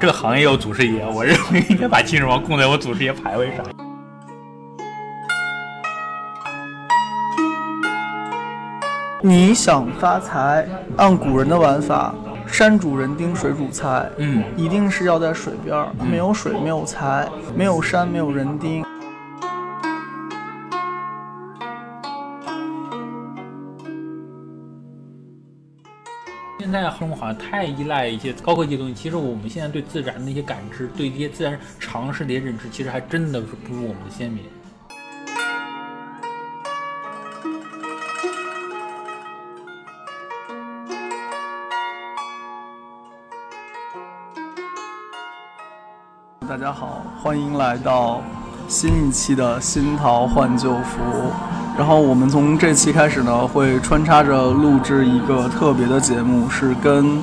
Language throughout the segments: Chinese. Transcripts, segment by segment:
这个行业有祖师爷，我认为应该把秦始皇供在我祖师爷牌位上。你想发财，按古人的玩法，山主人丁，水主财，嗯，一定是要在水边儿，没有水没有财，没有山没有人丁。现在生活好像太依赖一些高科技的东西，其实我们现在对自然的一些感知，对一些自然常识的一些认知，其实还真的是不如我们的先民。大家好，欢迎来到新一期的新桃换旧符。然后我们从这期开始呢，会穿插着录制一个特别的节目，是跟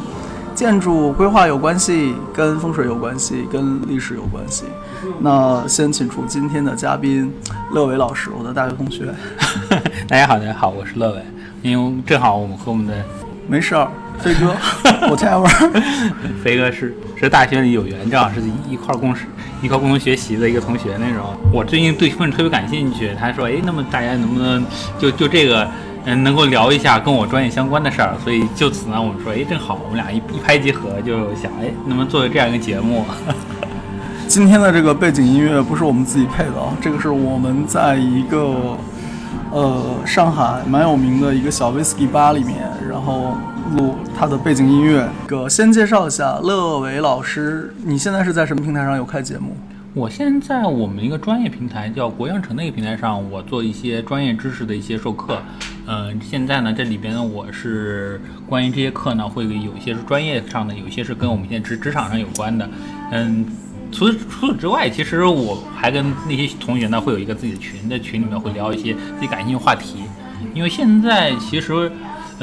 建筑规划有关系，跟风水有关系，跟历史有关系。那先请出今天的嘉宾乐伟老师，我的大学同学。大家好，大家好，我是乐伟。因为正好我们和我们的没事儿，飞哥，whatever。飞哥是是大学里有缘，正好是一块共事、一块共同学习的一个同学那种。我最近对风水特别感兴趣，他说，哎，那么大家能不能就就这个，嗯，能够聊一下跟我专业相关的事儿？所以就此呢，我们说，哎，正好我们俩一一拍即合，就想，哎，能不能做这样一个节目？今天的这个背景音乐不是我们自己配的啊，这个是我们在一个呃上海蛮有名的一个小威士忌吧里面，然后录他的背景音乐。个先介绍一下乐伟老师，你现在是在什么平台上有开节目？我现在我们一个专业平台叫国阳城的一个平台上，我做一些专业知识的一些授课。嗯、现在呢，这里边，我是关于这些课呢，会有一些是专业上的，有一些是跟我们现在职职场上有关的。嗯，除除此之外，其实我还跟那些同学呢，会有一个自己的群，在群里面会聊一些自己感兴趣的话题。因为现在其实，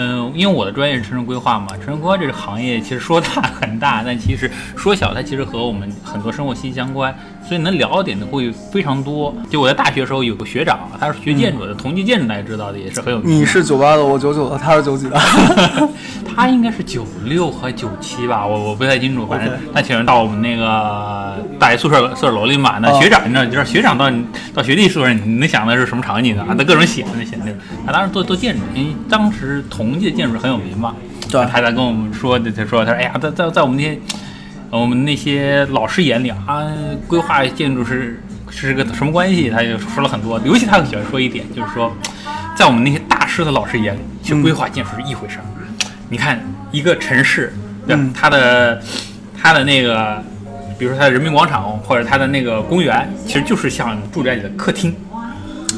嗯，因为我的专业是城市规划嘛，城市规划这个行业其实说大 很大，但其实说小，它其实和我们很多生活息息相关，所以能聊的点呢会非常多。就我在大学的时候有个学长，他是学建筑的，同济建筑大家知道的，也是很有名。你是九八的，我九九的，他是九几的。他应该是九六和九七吧，我我不太清楚，反正他请人到我们那个大学宿舍宿舍楼里嘛。那哦学长你知道，就是学长到到学弟宿舍，你能想的是什么场景呢？啊，他各种写那写那个。他当时做做建筑，因为当时同济的建筑很有名嘛。对他在跟我们说，他说他说哎呀，在在在我们那些呃我们那些老师眼里啊，规划建筑是是个什么关系？他就说了很多，尤其他很喜欢说一点，就是说，在我们那些大师的老师眼里，其实规划建筑是一回事儿。你看一个城市，对吧嗯它的它的那个，比如说它的人民广场或者它的那个公园，其实就是像住宅里的客厅。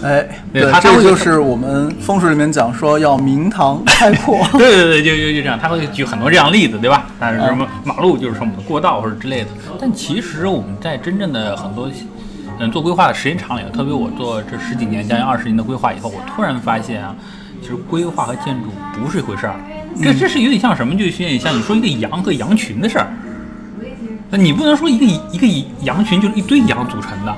哎，对对，他这个就是我们风水里面讲说要明堂 开阔。对对对，就就就这样，他会举很多这样的例子，对吧？但是什么马路就是说我们的过道或者之类的。但其实我们在真正的很多嗯做规划的时间长了以后，特别我做这十几年将近二十年的规划以后，我突然发现啊，其实规划和建筑不是一回事儿。这这是有点像什么？就有点像你说一个羊和羊群的事儿。那你不能说一个一个羊群就是一堆羊组成的。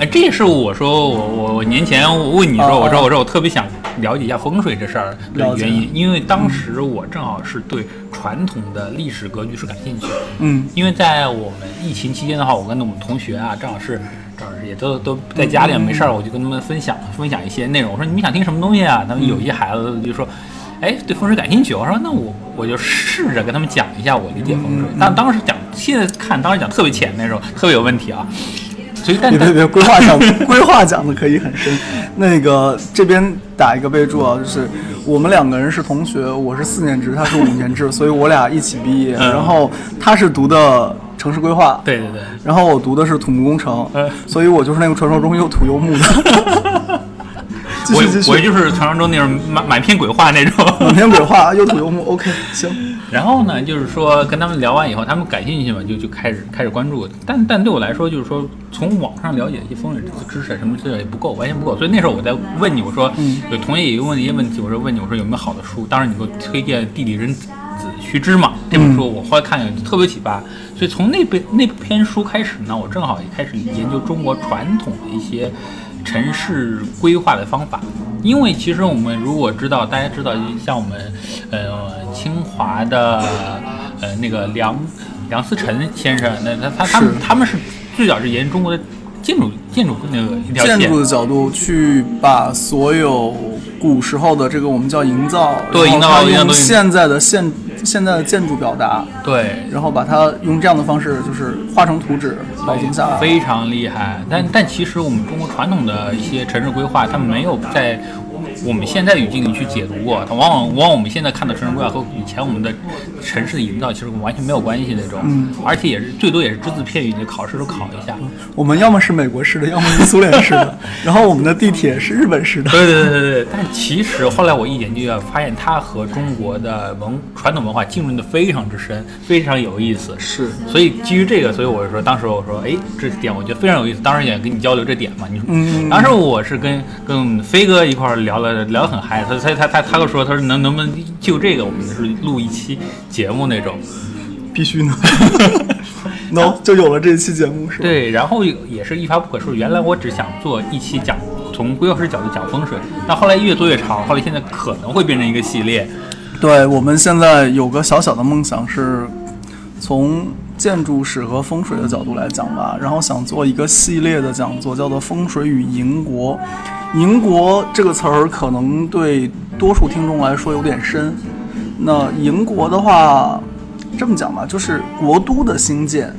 哎，这也是我说我我我年前我问你说，哦我说我说我特别想了解一下风水这事儿的原因，因为当时我正好是对传统的历史格局是感兴趣的。嗯，因为在我们疫情期间的话，我跟我们同学啊，正好是正好是也都都在家里没事儿，我就跟他们分享分享一些内容。我说你们想听什么东西啊？他们有一些孩子就说，哎，对风水感兴趣。我说那我我就试着跟他们讲一下我理解风水。但当时讲，现在看当时讲特别浅那时候，特别有问题啊。别别别，规划讲规划讲的可以很深。那个这边打一个备注啊，就是我们两个人是同学，我是四年制，他是五年制，所以我俩一起毕业。嗯然后他是读的城市规划，对对对。然后我读的是土木工程嗯，所以我就是那个传说中又土又木的。继我我就是传说中那种满满篇鬼话那种。满篇鬼话，又土又木。OK，行。然后呢，就是说跟他们聊完以后，他们感兴趣嘛，就就开始开始关注。但但对我来说，就是说从网上了解一些风水知识什么之类也不够，完全不够。所以那时候我在问你，我说有同学也问一些问题，我说问你，我说有没有好的书？当时你给我推荐《地理人子须知》嘛，这本书我后来看了特别启发。所以从那本那篇书开始呢，我正好也开始研究中国传统的一些城市规划的方法。因为其实我们如果知道，大家知道，像我们呃清华的呃那个梁梁思成先生，那他他他们他们是最早是沿中国的建筑建筑那个一条线建筑，的角度去把所有古时候的这个我们叫营造，对营造然后它用营造东西现在的现现在的建筑表达，对，然后把它用这样的方式就是画成图纸保存下来。非常厉害。但但其实我们中国传统的一些城市规划，它没有在我们现在的语境里去解读过，它往往往往我们现在看的城市规划和以前我们的城市的营造其实完全没有关系那种，嗯而且也是最多也是只字片语，你考试都考一下。我们要么是美国式的，要么是苏联式的，然后我们的地铁是日本式的。对对对对对，但其实后来我一研究啊，发现它和中国的文传统文化浸润的非常之深，非常有意思。是，所以基于这个，所以我说当时我说，哎，这点我觉得非常有意思，当时也跟你交流这点嘛。你说，嗯当时我是跟跟飞哥一块儿聊了聊得很嗨，他他他他他跟我说，他说能能不能就这个，我们是录一期节目那种。必须呢。no，就有了这一期节目是吧？对，然后也是一发不可收拾。原来我只想做一期讲从规划师角度讲风水，但后来越做越长，后来现在可能会变成一个系列。对，我们现在有个小小的梦想是，从建筑史和风水的角度来讲吧，然后想做一个系列的讲座，叫做《风水与营国》。营国这个词儿可能对多数听众来说有点深。那宁国的话，这么讲吧，就是国都的兴建，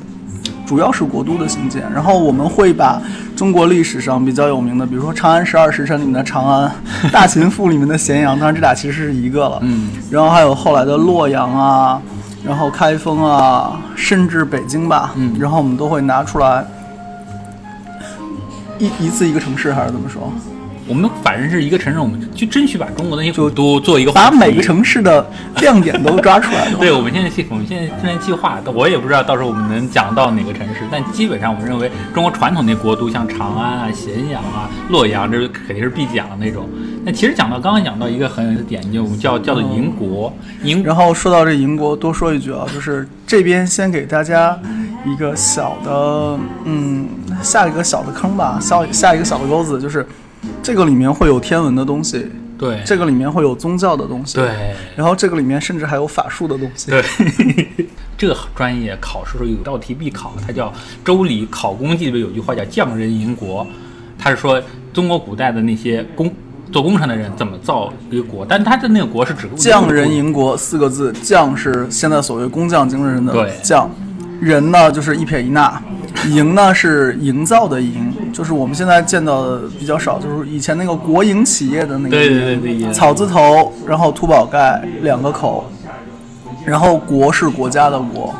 主要是国都的兴建。然后我们会把中国历史上比较有名的，比如说《长安十二时辰》里面的长安，《大秦赋》里面的咸阳，当然这俩其实是一个了。嗯，然后还有后来的洛阳啊，然后开封啊，甚至北京吧，嗯然后我们都会拿出来一一次一个城市，还是怎么说？我们反正是一个城市，我们就争取把中国的那些古都做一个把每个城市的亮点都抓出来。对，我们现在计，我们现在正在计划，我也不知道到时候我们能讲到哪个城市，但基本上我们认为中国传统那国都，像长安啊、咸阳啊、洛阳，这肯定是必讲的那种。那其实讲到刚刚讲到一个很有意思的点，就叫叫做营国，营然后说到这营国，多说一句啊，就是这边先给大家一个小的，嗯，下一个小的坑吧，下下一个小的钩子，就是这个里面会有天文的东西，对。这个里面会有宗教的东西，，对。然后这个里面甚至还有法术的东西，对，这个专业考试时候有道题必考，它叫《周礼考工记》里面有句话叫“匠人营国”，它是说中国古代的那些工做工程的人怎么造一个国，但它的那个国是指匠人营国四个字，匠是现在所谓工匠精神的对。匠，人呢就是一撇一捺，营呢是营造的营，就是我们现在见到的比较少，就是以前那个国营企业的那个对对营对对草字头，然后土宝盖两个口，然后国是国家的国，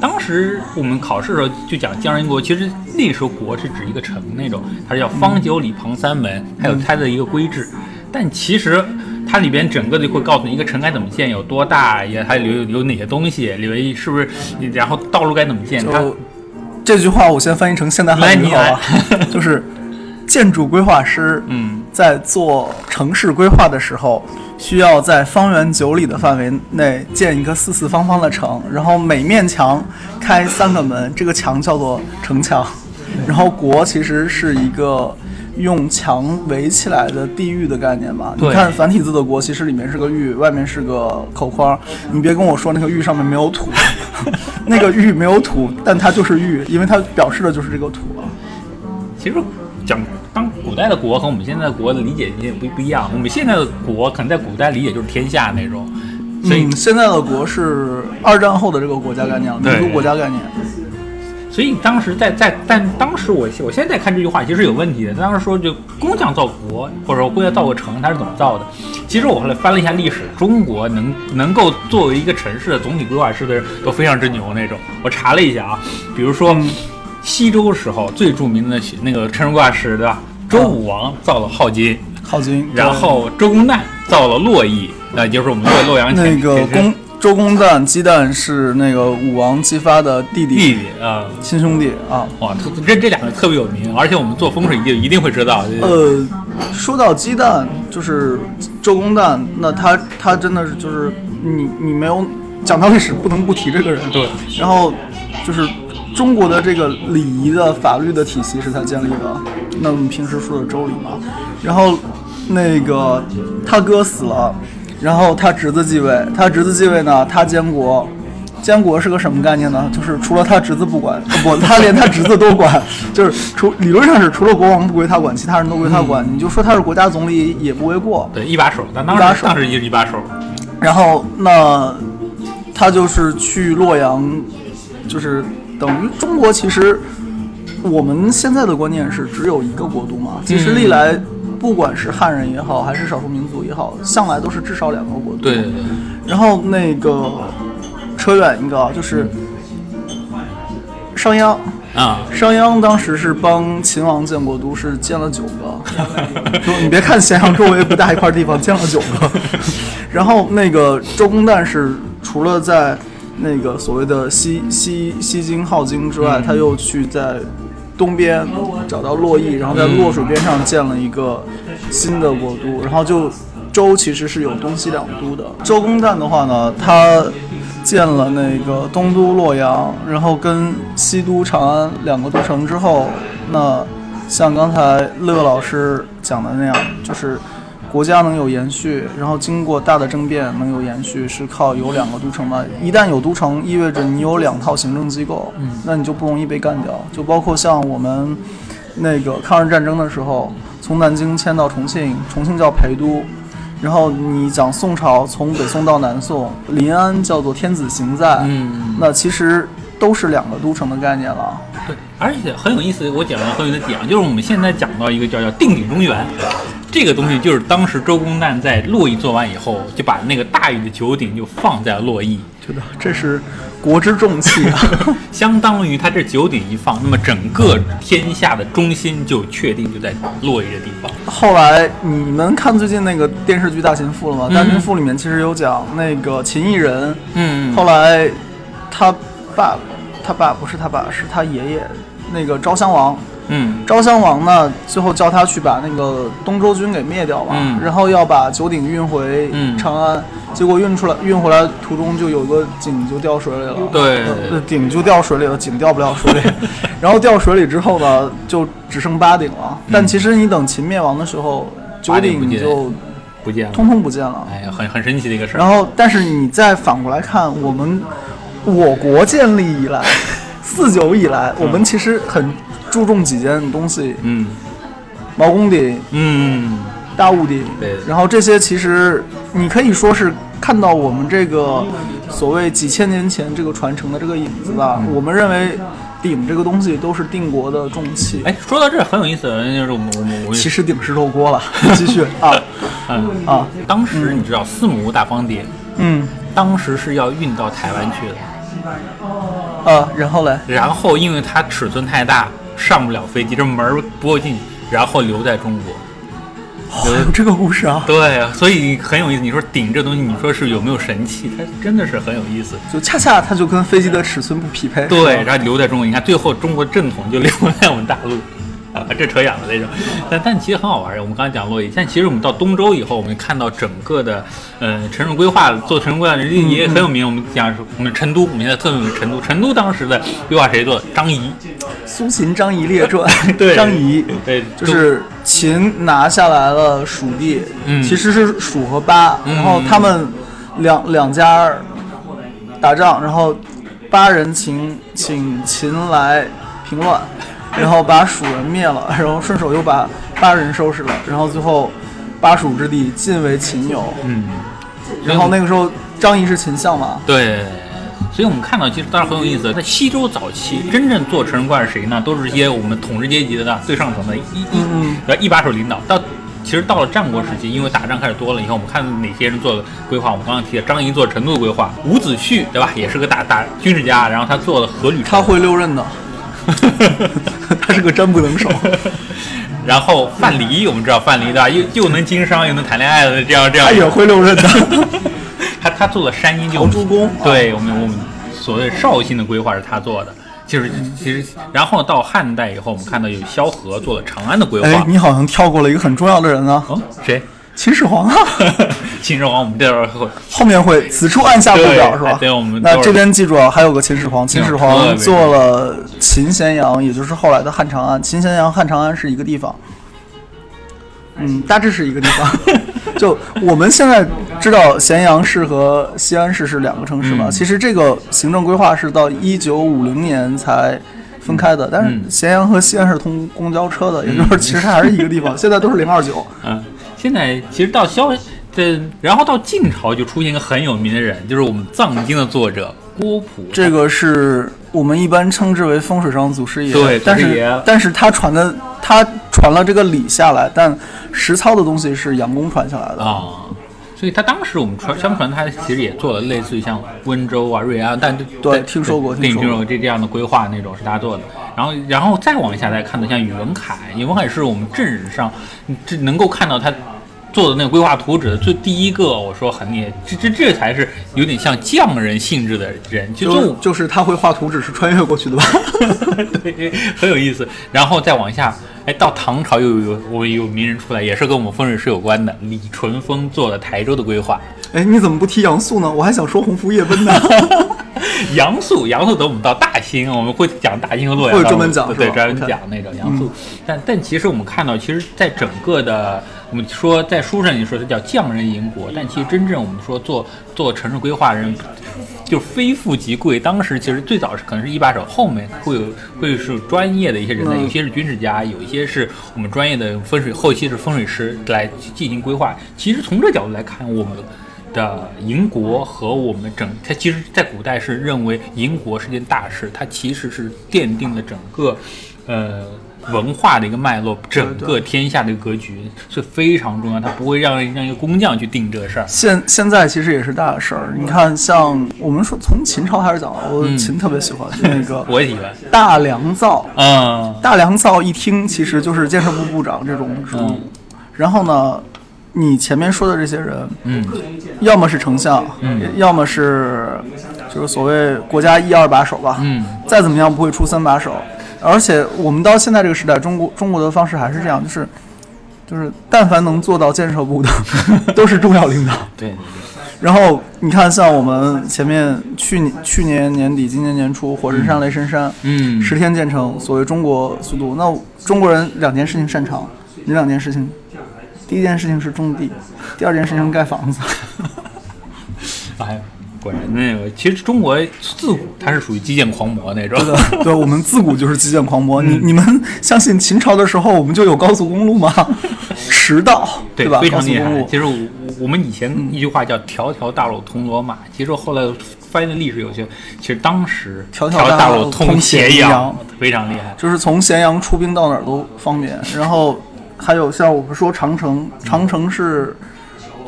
当时我们考试的时候就讲江人国，其实那时候国是指一个城那种，它是叫方九里旁三门，还有它的一个规制。但其实它里边整个就会告诉你一个城该怎么建，有多大，也还有有哪些东西，里面是不是，然后道路该怎么建，它这句话我先翻译成现代汉语来你好吧，就是建筑规划师，嗯，在做城市规划的时候，需要在方圆九里的范围内建一个四四方方的城，然后每面墙开三个门，这个墙叫做城墙。然后国其实是一个用墙围起来的地域的概念吧？你看繁体字的国，其实里面是个玉，外面是个口框。你别跟我说那个玉上面没有土，那个玉没有土，但它就是玉，因为它表示的就是这个土啊。其实讲当古代的国和我们现在的国的理解也不不一样。我们现在的国可能在古代理解就是天下那种，所以、嗯，现在的国是二战后的这个国家概念了，民族国家概念。所以当时在在，但当时我我现在看这句话其实有问题的。当时说就工匠造国，或者说工匠造个城，它是怎么造的？其实我后来翻了一下历史，中国能能够作为一个城市的总体规划师的人都非常之牛那种。我查了一下啊，比如说西周时候最著名的那个城市规划师对吧？周武王造了镐京，镐京，然后周公旦造了洛邑，那就是我们洛洛阳那个前公周公旦鸡蛋是那个武王姬发的弟弟，弟弟啊。亲兄弟啊。哇，特这这两个特别有名，而且我们做风水一定一定会知道。呃，说到鸡蛋，就是周公旦，那他他真的是就是你你没有讲到历史，不能不提这个人。对，然后就是中国的这个礼仪的法律的体系是他建立的，那我们平时说的周礼嘛。然后那个他哥死了，然后他侄子继位，他侄子继位呢，他监国，监国是个什么概念呢？就是除了他侄子不管，不，他连他侄子都管，就是除理论上是除了国王不归他管，其他人都归他管。你就说他是国家总理也不为过。对，一把手，但当时当时也是一把手。然后那他就是去洛阳，就是等于中国其实我们现在的观念是只有一个国度嘛。其实历来不管是汉人也好，还是少数民族也好，向来都是至少两个国度。对对对。然后那个。扯远一个啊，就是商鞅啊，商鞅当时是帮秦王建国都，是建了九个。就你别看咸阳周围不大一块地方，建了九个。然后那个周公旦是除了在那个所谓的西西西京镐京之外，他又去在东边找到洛邑，然后在洛水边上建了一个新的国都。然后就周其实是有东西两都的。周公旦的话呢，他。建了那个东都洛阳，然后跟西都长安两个都城之后，那像刚才乐老师讲的那样，就是国家能有延续，然后经过大的政变能有延续，是靠有两个都城嘛。一旦有都城，意味着你有两套行政机构，那你就不容易被干掉。就包括像我们那个抗日战争的时候，从南京迁到重庆，重庆叫陪都。然后你讲宋朝从北宋到南宋，临安叫做天子行在，嗯，那其实都是两个都城的概念了。对，而且很有意思，我讲了很有意思的点，就是我们现在讲到一个叫叫定鼎中原，这个东西就是当时周公旦在洛邑做完以后，就把那个大禹的九鼎就放在了洛邑，觉得这是。国之重器啊，相当于他这九鼎一放，那么整个天下的中心就确定就在洛邑这地方。后来你们看最近那个电视剧《大秦赋》了吗？《大秦赋》里面其实有讲那个秦异人，嗯，后来他爸，他爸不是他爸，是他爷爷，那个昭襄王。嗯，昭襄王呢，最后叫他去把那个东周军给灭掉嘛，然后要把九鼎运回长安，结果运出来运回来途中就有个井就掉水里了，对，鼎就掉水里了，井掉不了水里，然后掉水里之后呢，就只剩八鼎了。但其实你等秦灭亡的时候，九鼎就不见了，通通不见了。哎呀，很很神奇的一个事儿。然后，但是你再反过来看，我们我国建立以来，四九以来，我们其实很。注重几件东西，嗯，毛公鼎，嗯，大物鼎，对，然后这些其实你可以说是看到我们这个所谓几千年前这个传承的这个影子吧。我们认为鼎这个东西都是定国的重器。哎，说到这很有意思，就是我们我们我其实鼎是漏锅了，继续啊，嗯。啊，当时你知道四亩大方鼎，嗯，当时是要运到台湾去的，呃，然后嘞，然后因为它尺寸太大。上不了飞机，这门儿不够进，然后留在中国。有这个故事啊？对，所以很有意思。你说顶这东西，你说是有没有神器？它真的是很有意思。就恰恰它就跟飞机的尺寸不匹配。对，然后留在中国。你看最后中国正统就留在我们大陆。啊，这扯远了那种，但但其实很好玩。我们刚才讲洛邑，但其实我们到东周以后，我们看到整个的，呃，城市规划做城市规划的人也很有名。我们讲我们成都，我们现在特别有名成都。成都当时的规划谁做的？张仪，《苏秦张仪列传 》对，张仪，对，就是秦拿下来了蜀地，嗯，其实是蜀和巴，然后他们两两家打仗，然后巴人请请秦来平乱。然后把蜀人灭了，然后顺手又把巴人收拾了，然后最后巴蜀之地尽为秦有。嗯，然后那个时候张仪是秦相嘛？对，所以我们看到其实当然很有意思，在西周早期，真正做城市规划是谁呢？都是一些我们统治阶级的最上层的一一一把手领导。到其实到了战国时期，因为打仗开始多了以后，我们看哪些人做规划？我们刚刚提的张仪做成都的规划，伍子胥对吧？也是个大大军事家，然后他做了阖闾。他会六任的。他是个真不能手。然后范蠡，我们知道范蠡对吧？又又能经商又能谈恋爱的这样这样。他也会六壬的。他他做了山阴就朱公。对我们我们所谓绍兴的规划是他做的，就是其实然后到汉代以后，我们看到有萧何做了长安的规划。哎，你好像跳过了一个很重要的人啊。哦，谁？秦始皇啊，秦始皇，我们这会后后面会此处按下不表是吧？对，我们那这边记住啊，还有个秦始皇，秦始皇做了秦咸阳，也就是后来的汉长安。秦咸阳、汉长安是一个地方，嗯，大致是一个地方。就我们现在知道咸阳市和西安市是两个城市嘛？嗯其实这个行政规划是到一九五零年才分开的，但是嗯咸阳和西安是通公交车的，也就是其实它还是一个地方。现在都是零二九，嗯，现在其实到萧这，然后到晋朝就出现一个很有名的人，就是我们藏经的作者郭璞。这个是我们一般称之为风水上祖师爷。对但是但是他传的他传了这个理下来，但实操的东西是杨公传下来的。啊。所以他当时我们传相传，他其实也做了类似于像温州啊、瑞安，但对听说过对，听说这这样的规划那种是他做的。然后，然后再往下再看的，像宇文恺，宇文恺是我们正史上这能够看到他做的那个规划图纸的最第一个，我说很厉害，这这这才是有点像匠人性质的人，就就是他会画图纸是穿越过去的吧？对，很有意思。然后再往下，哎，到唐朝又有我们有名人出来，也是跟我们风水师有关的，李淳风做的台州的规划。哎，你怎么不提杨素呢？我还想说洪福夜奔呢。杨素，杨素等我们到大兴，我们会讲大兴和洛阳，会专门讲对，专门讲那个杨素。但但其实我们看到，其实，在整个的我们说在书上你说它叫匠人营国，但其实真正我们说做做城市规划人。就非富即贵，当时其实最早是可能是一把手，后面会有会是专业的一些人才，嗯有些是军事家，有一些是我们专业的风水，后期是风水师来进行规划。其实从这角度来看，我们的营国和我们整，它其实在古代是认为营国是件大事，它其实是奠定了整个呃文化的一个脉络，整个天下的一个格局是非常重要，它不会让让一个工匠去定这个事儿。现现在其实也是大事儿。你看，像我们说从秦朝开始讲，我秦特别喜欢、那个我也喜欢，大良造。嗯，大良造一听其实就是建设部部长这种职务。然后呢，你前面说的这些人，嗯，要么是丞相，嗯，要么是就是所谓国家一二把手吧，嗯，再怎么样不会出三把手。而且我们到现在这个时代，中国中国的方式还是这样，就是就是但凡能做到建设部的，都是重要领导。对对然后你看，像我们前面去年去年年底、今年年初，火神山、雷神山，嗯十天建成，所谓中国速度。那中国人两件事情擅长，哪两件事情？第一件事情是种地，第二件事情盖房子。哎，果然那个，其实中国自古它是属于基建狂魔那种。对的，对，我们自古就是基建狂魔。你你们相信秦朝的时候我们就有高速公路吗？驰道，对，吧？非常厉害。其实我我们以前一句话叫“条条大路通罗马”，其实后来翻译的历史有些，其实当时条条条大路路通通咸咸阳非常厉害。就是从咸阳出兵到哪儿都方便。然后还有像我们说长城，长城是就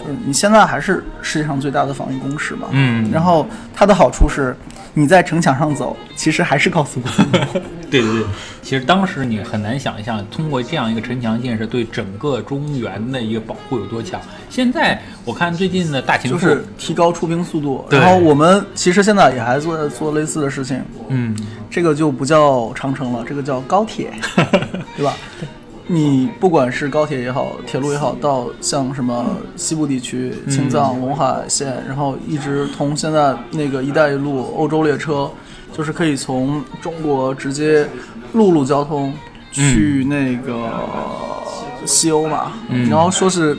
是你现在还是世界上最大的防御工事嘛。嗯然后它的好处是，你在城墙上走，其实还是高速公路。对对对，其实当时你很难想象，通过这样一个城墙建设，对整个中原的一个保护有多强。现在我看最近的大秦赋，就是提高出兵速度。然后我们其实现在也还做做类似的事情，嗯，这个就不叫长城了，这个叫高铁，对吧？你不管是高铁也好，铁路也好，到像什么西部地区、青藏、陇海线，然后一直通现在那个“一带一路”欧洲列车，就是可以从中国直接陆路交通去那个西欧嘛，然后说是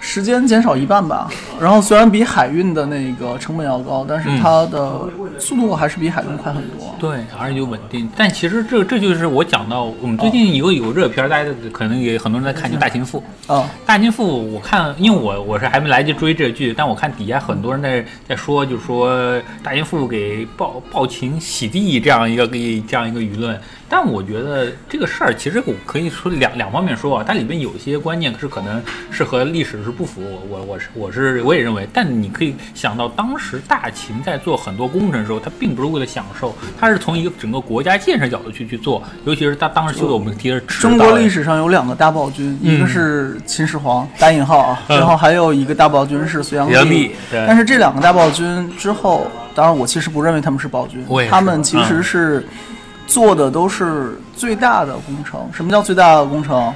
时间减少一半吧。然后虽然比海运的那个成本要高，但是它的速度还是比海豚快很多。对，而且又稳定。但其实这这就是我讲到，我们最近有有热片，大家可能也很多人在看，就《大秦赋》。啊，大秦赋，我看，因为我我是还没来得及追这剧，但我看底下很多人在在说，就说大秦赋给暴暴秦洗地这样一个这样一个舆论。但我觉得这个事儿其实我可以说两两方面说啊，它里面有些观念是可能是和历史是不符，我我我是我是我也认为，但你可以想到当时大秦在做很多工程的时候，它并不是为了享受，它是从一个整个国家建设角度去去做，尤其是他当时修的我们提的赤中国历史上有两个大暴君，一个是秦始皇（打引号啊），嗯。然后还有一个大暴君是隋炀帝但是这两个大暴君之后，当然我其实不认为他们是暴君他们其实嗯。是做的都是最大的工程。什么叫最大的工程？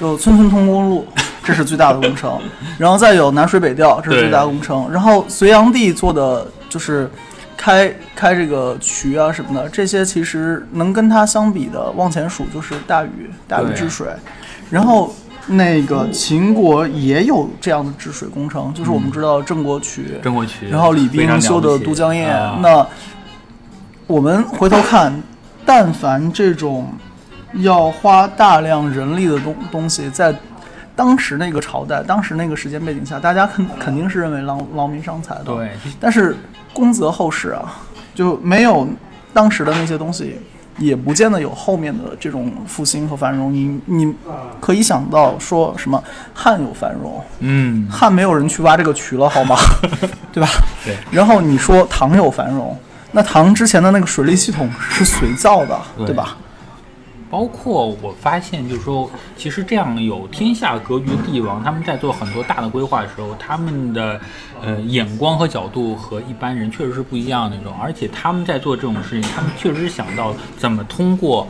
就村村通公路，这是最大的工程。然后再有南水北调，这是最大的工程。然后隋炀帝做的就是开开这个渠啊什么的，这些其实能跟他相比的，往前数就是大禹大禹治水。然后那个秦国也有这样的治水工程，就是我们知道郑国渠，郑国渠，然后李冰修的都江堰。啊那我们回头看，但凡这种要花大量人力的东东西，在当时那个朝代、当时那个时间背景下，大家肯肯定是认为劳劳民伤财的。对，但是功泽后世啊，就没有当时的那些东西，也不见得有后面的这种复兴和繁荣。你你可以想到说什么汉有繁荣，嗯，汉没有人去挖这个渠了，好吗？对吧？对。然后你说唐有繁荣，那唐之前的那个水利系统是随造的，对对吧？包括我发现，就是说，其实这样有天下格局的帝王，他们在做很多大的规划的时候，他们的呃眼光和角度和一般人确实是不一样的那种，而且他们在做这种事情，他们确实是想到怎么通过。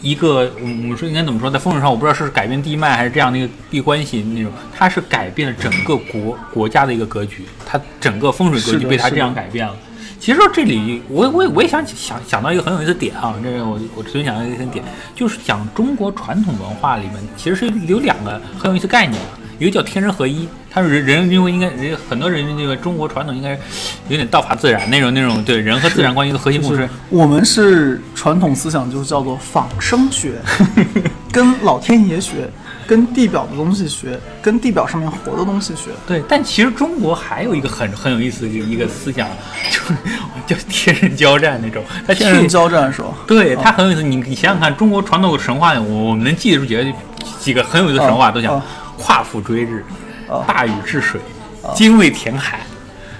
一个，我们说应该怎么说，在风水上我不知道是改变地脉还是这样的一个地关系那种，他是改变了整个国国家的一个格局，他整个风水格局被他这样改变了。其实说这里，我我我也想想想到一个很有意思的点啊，这是我我随便想到一个点，就是讲中国传统文化里面其实是有两个很有意思概念啊，一个叫天人合一，它是人人因为应该人很多人这个中国传统应该有点道法自然那种那种对人和自然关系的核心共就是识。我们是传统思想，就是叫做仿生学，跟老天爷学，跟地表的东西学，跟地表上面活的东西学。对，但其实中国还有一个很很有意思的一个思想，就是叫天人交战那种。它天人交战是吧？对，它很有意思。你你想想看，中国传统神话，我我们能记得住几个几个很有意思的神话，啊都讲啊夸父追日啊、大禹治水、精卫填海。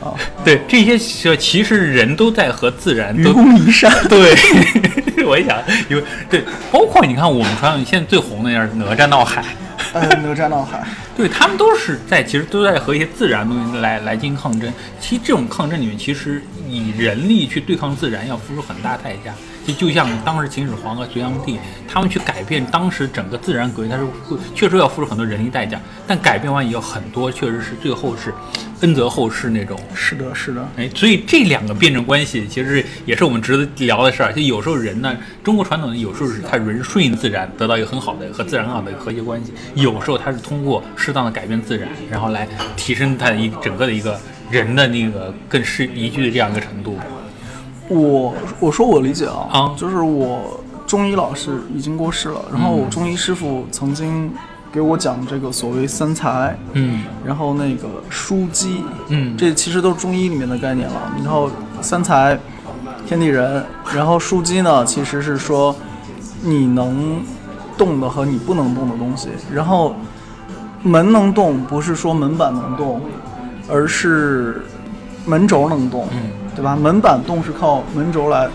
啊，对，这些其其实人都在和自然愚都公移山。对，我一想，因为对，包括你看我们传统现在最红的那是哪吒闹海，呃，哪吒闹海。对他们都是在其实都在和一些自然东西来来进行抗争。其实这种抗争里面，其实以人力去对抗自然要付出很大代价。就就像当时秦始皇和隋炀帝，他们去改变当时整个自然格局，他是会确实要付出很多人力代价，但改变完以后，很多确实是最后是恩泽后世那种。是的，是的。哎，所以这两个辩证关系其实也是我们值得聊的事儿。就有时候人呢，中国传统的有时候是他人顺应自然，得到一个很好的和自然很好的和谐关系；有时候他是通过适当的改变自然，然后来提升他的一整个的一个人的那个更适宜居的这样一个程度。我我说我理解啊，啊。就是我中医老师已经过世了，然后我中医师傅曾经给我讲这个所谓三才，嗯。然后那个枢机，嗯。这其实都是中医里面的概念了。然后三才，天地人，然后枢机呢，其实是说你能动的和你不能动的东西。然后门能动，不是说门板能动，而是门轴能动，嗯对吧？门板动是靠门轴来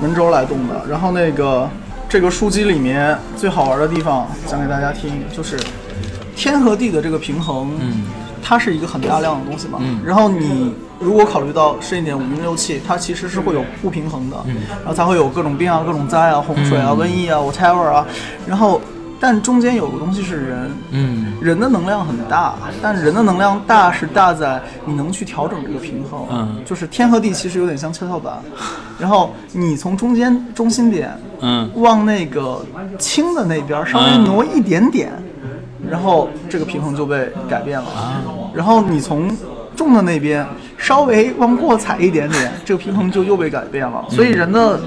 门轴来动的。然后那个这个书机里面最好玩的地方，讲给大家听，就是天和地的这个平衡。嗯它是一个很大量的东西嘛。嗯然后你如果考虑到深一点五零六气，它其实是会有不平衡的，然后才会有各种病啊、各种灾啊、洪水啊、嗯瘟疫啊、whatever 啊。然后，但中间有个东西是人，嗯人的能量很大，但人的能量大是大在你能去调整这个平衡。嗯就是天和地其实有点像跷跷板，然后你从中间中心点嗯往那个轻的那边稍微嗯挪一点点，然后这个平衡就被改变了。啊然后你从重的那边稍微往过踩一点点，这个平衡就又被改变了。所以人的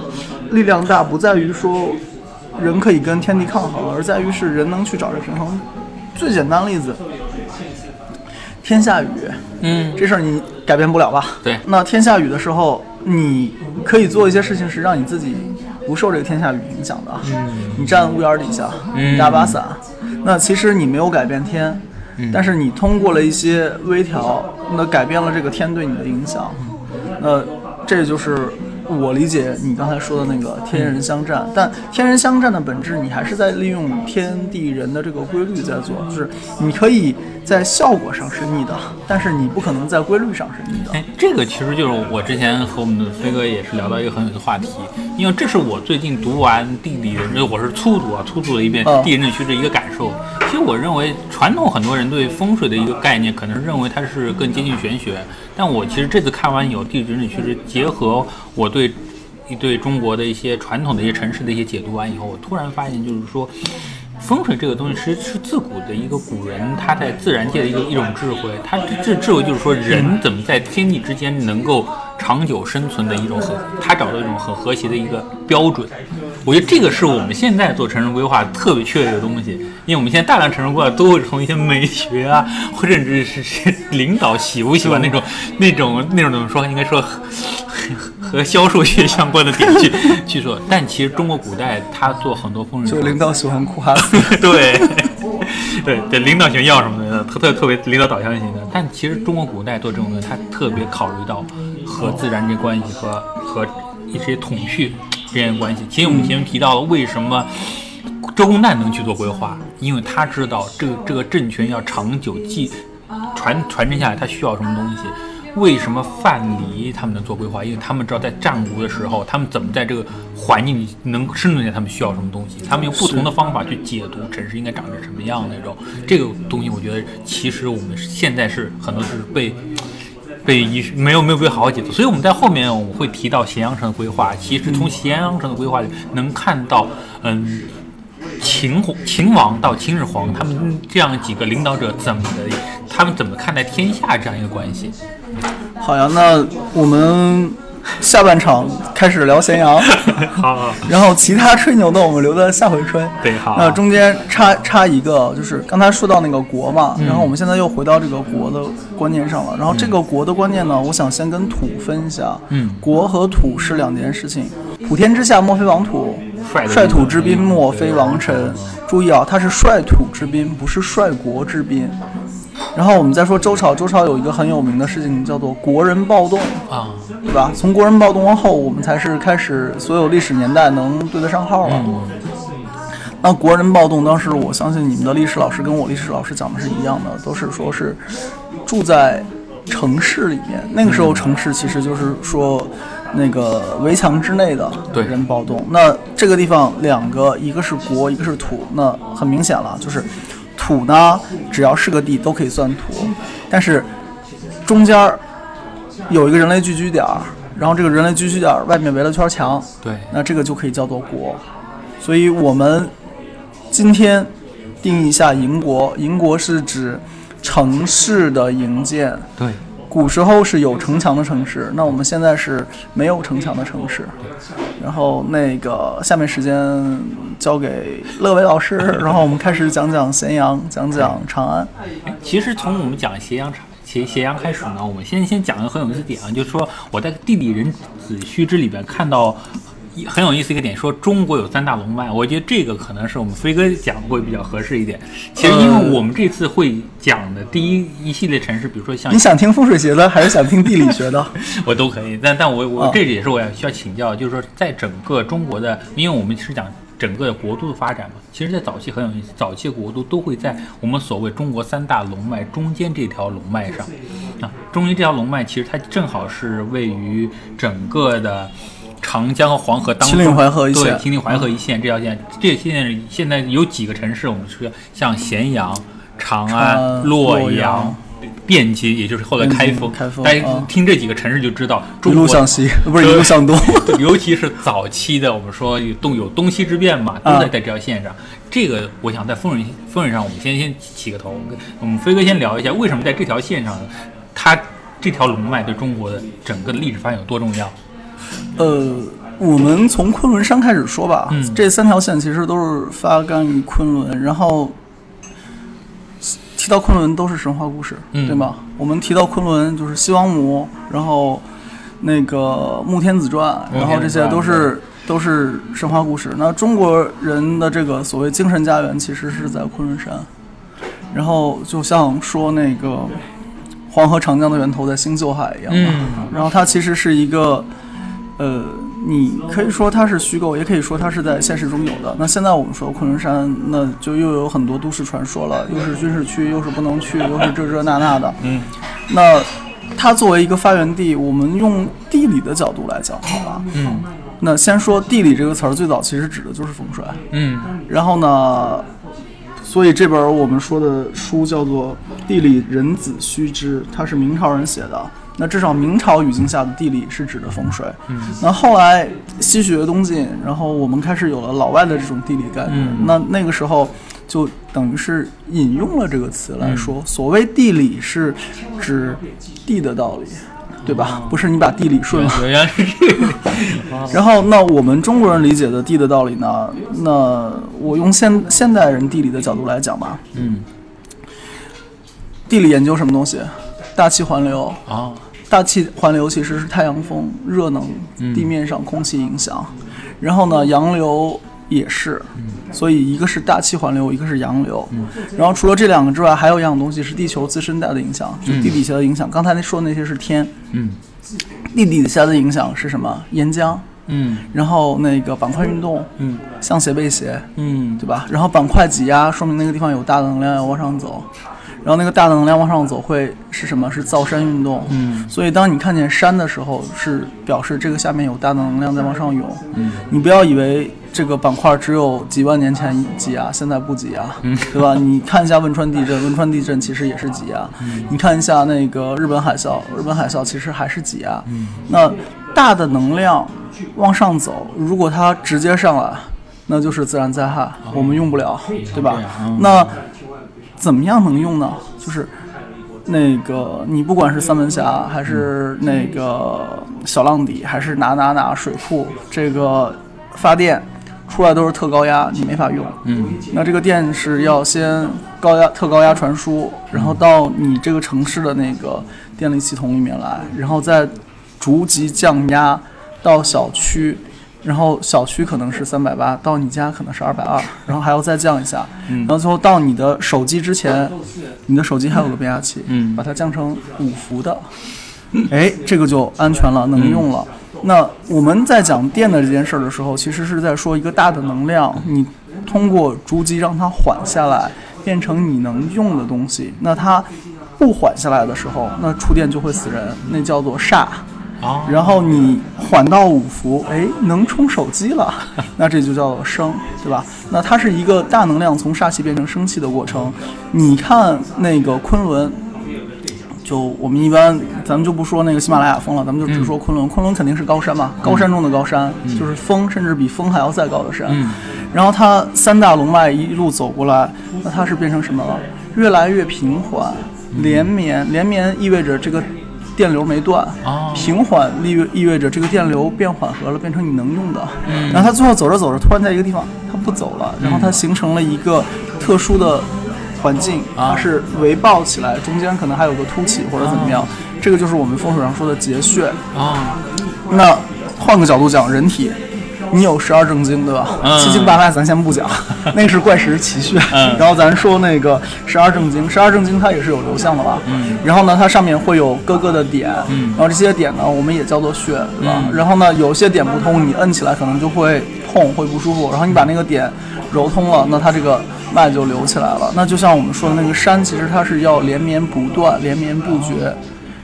力量大不在于说人可以跟天地抗衡，而在于是人能去找这平衡。最简单例子，天下雨，嗯这事儿你改变不了吧？对那天下雨的时候，你可以做一些事情，是让你自己不受这个天下雨影响的。嗯你站屋檐底下，嗯你打把伞，那其实你没有改变天，但是你通过了一些微调，那改变了这个天对你的影响。那这就是我理解你刚才说的那个天人相战，但天人相战的本质，你还是在利用天地人的这个规律在做，就是你可以在效果上是逆的，但是你不可能在规律上是逆的。哎，这个其实就是我之前和我们的飞哥也是聊到一个很有的话题，因为这是我最近读完《地理人》，我是粗读啊，粗读了一遍嗯《地理人区》的一个感受。其实我认为传统很多人对风水的一个概念，可能是认为它是更接近玄学，但我其实这次看完以后，《地理人区》是结合我对对一对中国的一些传统的一些城市的一些解读完以后，我突然发现就是说。风水这个东西其实是自古的一个古人他在自然界的一个一种智慧，他这智慧就是说人怎么在天地之间能够长久生存的一种和，他找到一种很和谐的一个标准。我觉得这个是我们现在做城市规划特别缺的一个东西，因为我们现在大量城市规划都会从一些美学啊，或者是是是领导喜不喜欢那种那种那种怎么说，应该说和和销售学相关的点去去做。但其实中国古代他做很多风水，就领导喜欢夸，对对对，领导型要什么的，特特特别领导导向型的。但其实中国古代做这种的，他特别考虑到和自然这关系和和一些统序之间的关系。其实我们前面提到了为什么周公旦能去做规划，因为他知道这个这个政权要长久继传传承下来，他需要什么东西。为什么范蠡他们能做规划？因为他们知道在战国的时候，他们怎么在这个环境里能生存下，他们需要什么东西，他们用不同的方法去解读城市应该长成什么样那种。这个东西，我觉得其实我们现在是很多是被被一没有没有被好好解读。所以我们在后面我们会提到咸阳城的规划，其实从咸阳城的规划里能看到，嗯。秦秦王到秦始皇，他们这样几个领导者怎么的？他们怎么看待天下这样一个关系？好呀，那我们下半场开始聊咸阳，好，然后其他吹牛的我们留在下回吹。对，好。那中间插插一个，就是刚才说到那个国嘛，然后我们现在又回到这个国的观念上了。然后这个国的观念呢，我想先跟土分一下。嗯，国和土是两件事情。普天之下莫非王土，率土之滨莫非王臣。注意啊，它是率土之滨，不是率国之滨。然后我们再说周朝，周朝有一个很有名的事情叫做国人暴动啊，对吧？从国人暴动后，我们才是开始所有历史年代能对得上号了。那国人暴动，当时我相信你们的历史老师跟我历史老师讲的是一样的，都是说是住在城市里面。那个时候城市其实就是说那个围墙之内的人暴动。那这个地方两个，一个是国，一个是土，那很明显了，就是。土呢，只要是个地都可以算土，但是中间儿有一个人类聚居点儿，然后这个人类聚居点儿外面围了圈墙，对，那这个就可以叫做国。所以我们今天定义一下营国，营国是指城市的营建。对。古时候是有城墙的城市，那我们现在是没有城墙的城市。然后那个下面时间交给乐伟老师，然后我们开始讲讲咸阳，讲讲长安。其实从我们讲咸阳长咸咸阳开始呢，我们先先讲一个很有意思点啊，就是说我在《地理人子虚之》里边看到。很有意思一个点，说中国有三大龙脉，我觉得这个可能是我们飞哥讲会比较合适一点。其实，因为我们这次会讲的第一一系列城市，比如说像你想听风水学的，还是想听地理学的，我都可以。但但我我这也是我要需要请教，就是说在整个中国的，因为我们是讲整个的国都的发展嘛，其实，在早期很有意思，早期国都都会在我们所谓中国三大龙脉中间这条龙脉上啊，中间这条龙脉其实它正好是位于整个的。长江和黄河当中，秦岭淮河一线，对，秦岭淮河一线这条线，这线现在有几个城市？我们说像咸阳、长安、洛阳、汴京，也就是后来开封。开封，大家听这几个城市就知道，一路向西，不是一路向东。尤其是早期的，我们说有东有东西之变嘛，都在在这条线上。这个，我想在风水风水上，我们先先起个头。我们飞哥先聊一下，为什么在这条线上，它这条龙脉对中国的整个历史发展有多重要？呃，我们从昆仑山开始说吧。嗯，这三条线其实都是发干于昆仑，然后提到昆仑都是神话故事，对吗？我们提到昆仑就是西王母，然后那个穆天子传，然后这些都是都是神话故事。那中国人的这个所谓精神家园其实是在昆仑山，然后就像说那个黄河长江的源头在星宿海一样，嗯，然后它其实是一个。呃，你可以说它是虚构，也可以说它是在现实中有的。那现在我们说昆仑山，那就又有很多都市传说了，又是军事区，又是不能去，又是这这那那的。嗯，那它作为一个发源地，我们用地理的角度来讲，好吧？嗯，那先说地理这个词儿，最早其实指的就是风水。嗯，然后呢，所以这本我们说的书叫做《地理人子须知》，它是明朝人写的。那至少明朝语境下的地理是指的风水。嗯，那后来西学东进，然后我们开始有了老外的这种地理概念。那那个时候，就等于是引用了这个词来说，所谓地理是指地的道理，对吧？不是你把地理顺了。原来是这个。然后，那我们中国人理解的地的道理呢？那我用现现代人地理的角度来讲吧。嗯。地理研究什么东西？大气环流啊。大气环流其实是太阳风、热能、地面上空气影响。然后呢，洋流也是。所以一个是大气环流，一个是洋流。然后除了这两个之外，还有一样东西是地球自身带的影响，就地底下的影响。刚才那说的那些是天。嗯。地底下的影响是什么？岩浆。嗯。然后那个板块运动。嗯。向斜背斜。嗯。对吧？然后板块挤压，说明那个地方有大的能量要往上走。然后那个大的能量往上走会是什么？是造山运动。嗯。所以当你看见山的时候，是表示这个下面有大的能量在往上涌。嗯。你不要以为。这个板块只有几万年前挤压，现在不挤压，对吧？你看一下汶川地震，汶川地震其实也是挤压。你看一下那个日本海啸，日本海啸其实还是挤压。那大的能量往上走，如果它直接上来，那就是自然灾害，我们用不了，对吧？那怎么样能用呢？就是那个你不管是三门峡，还是那个小浪底，还是哪哪哪水库，这个发电。出来都是特高压，你没法用。嗯，那这个电是要先高压、特高压传输，然后到你这个城市的那个电力系统里面来，然后再逐级降压到小区，然后小区可能是三百八，到你家可能是二百二，然后还要再降一下，然后最后到你的手机之前，你的手机还有个变压器，嗯，把它降成五伏的，哎，这个就安全了，能用了。那我们在讲电的这件事儿的时候，其实是在说一个大的能量，你通过逐级让它缓下来，变成你能用的东西。那它不缓下来的时候，那触电就会死人，那叫做煞。然后你缓到五伏，哎，能充手机了，那这就叫做生，对吧？那它是一个大能量从煞气变成生气的过程。你看那个昆仑。就我们一般，咱们就不说那个喜马拉雅峰了，咱们就只说昆仑。昆仑肯定是高山嘛，高山中的高山，就是峰，甚至比峰还要再高的山。然后它三大龙脉一路走过来，那它是变成什么了？越来越平缓，连绵。连绵意味着这个电流没断。平缓意意味着这个电流变缓和了，变成你能用的。然后它最后走着走着，突然在一个地方它不走了，然后它形成了一个特殊的。环境它是围抱起来，中间可能还有个凸起或者怎么样，这个就是我们风水上说的结穴啊。那换个角度讲，人体你有十二正经对吧？七经八脉咱先不讲，那是怪石奇穴。然后咱说那个十二正经，十二正经它也是有流向的吧？然后呢，它上面会有各个的点，然后这些点呢，我们也叫做穴，对吧？然后呢，有些点不通，你摁起来可能就会痛，会不舒服。然后你把那个点揉通了，那它这个。脉就流起来了。那就像我们说的那个山，其实它是要连绵不断、连绵不绝。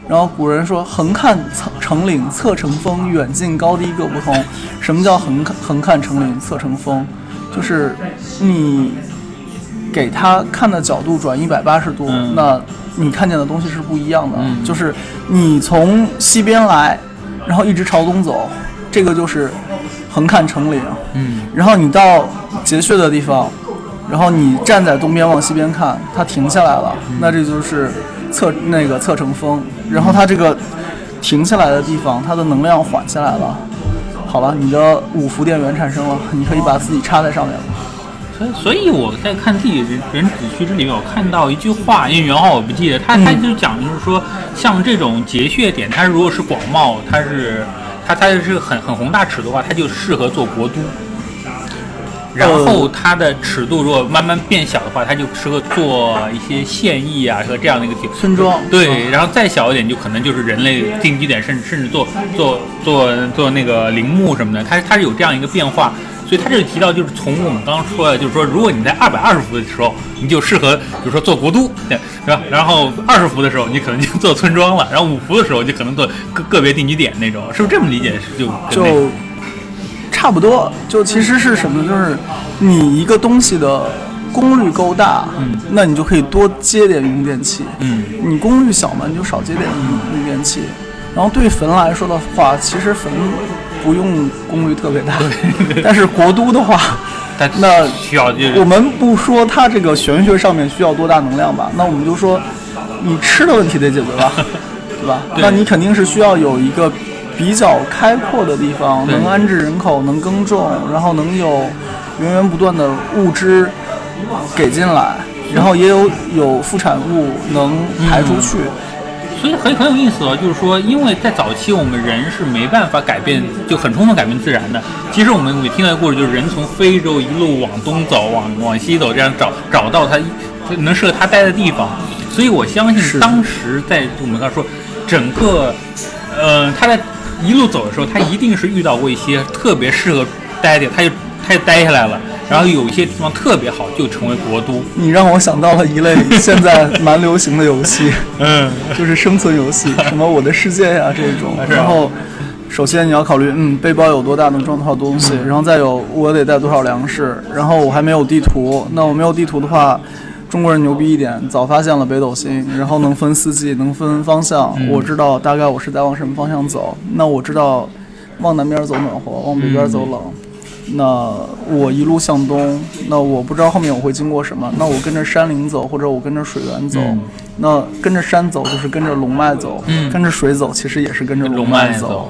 然后古人说：“横看成成岭侧成峰，远近高低各不同。”什么叫横看横看成岭侧成峰？就是你给他看的角度转一百八十度，那你看见的东西是不一样的。就是你从西边来，然后一直朝东走，这个就是横看成岭。嗯。然后你到结穴的地方。然后你站在东边往西边看，它停下来了，那这就是侧那个侧成峰。然后它这个停下来的地方，它的能量缓下来了。好了，你的五伏电源产生了，你可以把自己插在上面了。所以，所以我在看《地人人子虚》这里面，我看到一句话，因为原话我不记得，他他就讲就是说，像这种结穴点，它如果是广袤，它是它它是很很宏大尺度的话，它就适合做国都。然后它的尺度如果慢慢变小的话，它就适合做一些现役啊和这样的一个地 村庄。对，然后再小一点就可能就是人类定居点，甚至甚至做做做做那个陵墓什么的。它它是有这样一个变化，所以它这里提到就是从我们刚刚说的，就是说如果你在二百二十伏的时候，你就适合比如说做国都，对，吧？然后二十伏的时候，你可能就做村庄了，然后五伏的时候就可能做个个别定居点那种，是不是这么理解？就就。差不多，就其实是什么？就是你一个东西的功率够大，嗯，那你就可以多接点用电器，嗯，你功率小嘛，你就少接点用电器。然后对坟来说的话，其实坟不用功率特别大，对。但是国都的话，那需要我们不说它这个玄学上面需要多大能量吧，那我们就说你吃的问题得解决吧，对吧？对那你肯定是需要有一个比较开阔的地方，能安置人口，能耕种，然后能有源源不断的物资给进来，然后也有有副产物能排出去。所以很很有意思哦，就是说，因为在早期我们人是没办法改变，就很充分改变自然的。其实我们每听到的故事，就是人从非洲一路往东走，往往西走，这样找找到他能适合他待的地方。所以我相信当时在我们刚才说，整个，呃，他在一路走的时候，他一定是遇到过一些特别适合待的他就他就待下来了。然后有一些地方特别好，就成为国都。你让我想到了一类现在蛮流行的游戏，嗯，就是生存游戏，什么我的世界呀、这种。然后，首先你要考虑，嗯，背包有多大，能装多少东西，然后再有我得带多少粮食，然后我还没有地图。那我没有地图的话，中国人牛逼一点，早发现了北斗星，然后能分四季，能分方向，我知道大概我是在往什么方向走。那我知道，往南边走暖和，往北边走冷。那我一路向东，那我不知道后面我会经过什么，那我跟着山林走，或者我跟着水源走。嗯那跟着山走就是跟着龙脉走，嗯跟着水走其实也是跟着龙脉脉走。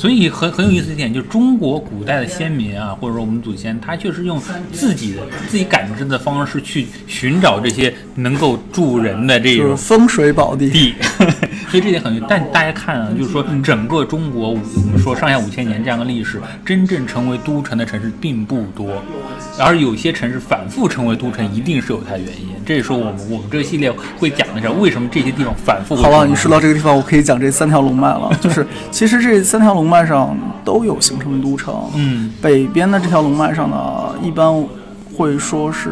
所以很很有意思一点，就是中国古代的先民啊，或者说我们祖先，他确实用自己的自己感知的方式去寻找这些能够助人的这种风水宝地。地，所以这点很。但大家看啊，就是说整个中国，我们说上下五千年这样的历史，真正成为都城的城市并不多，而有些城市反复成为都城，一定是有它的原因。这也是我们我们这个系列会讲的是为什么这些地方反复好了，你说到这个地方，我可以讲这三条龙脉了。就是其实这三条龙脉上都有形成都城。嗯北边的这条龙脉上呢，一般会说是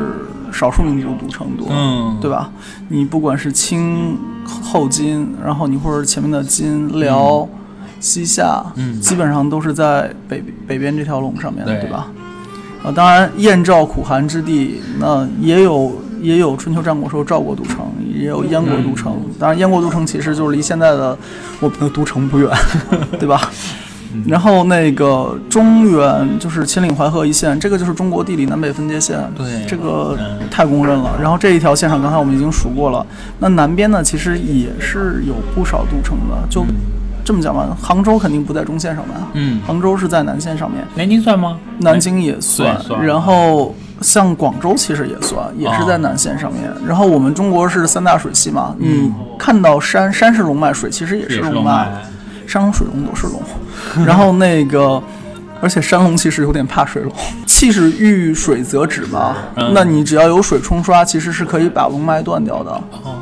少数民族都城多，嗯对吧？你不管是清后金，然后你或者前面的金辽、西夏，嗯基本上都是在北北边这条龙上面，对对吧？啊，当然燕赵苦寒之地，那也有也有春秋战国时候赵国都城，也有燕国都城。当然，燕国都城其实就是离现在的我们的都城不远，对吧？然后那个中原就是秦岭淮河一线，这个就是中国地理南北分界线，对。这个嗯太公认了。然后这一条线上，刚才我们已经数过了。那南边呢，其实也是有不少都城的，就这么讲吧，杭州肯定不在中线上面，嗯，杭州是在南线上面，南京算吗？南京也算，算。然后像广州其实也算，也是在南线上面。然后我们中国是三大水系嘛，你看到山，山是龙脉，水其实也是龙脉，山龙水龙都是龙。然后那个，而且山龙其实有点怕水龙，气是遇水则止嘛。嗯那你只要有水冲刷，其实是可以把龙脉断掉的。哦，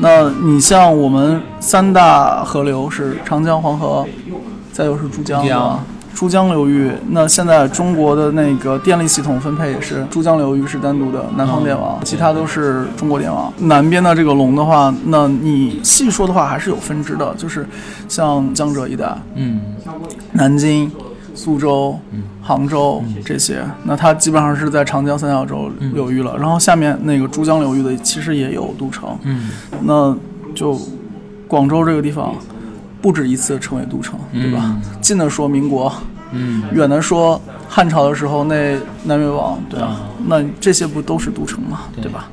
那你像我们三大河流是长江、黄河，再又是珠江，珠江流域，那现在中国的那个电力系统分配也是珠江流域是单独的南方电网，其他都是中国电网。南边的这个龙的话，那你细说的话还是有分支的，就是像江浙一带，嗯。南京、苏州、杭州这些，那它基本上是在长江三角洲流域了。然后下面那个珠江流域的其实也有都城，嗯。那就广州这个地方不止一次成为都城，对吧？近的说民国，嗯，远的说汉朝的时候那南越王，对啊啊，那这些不都是都城吗？对对吧？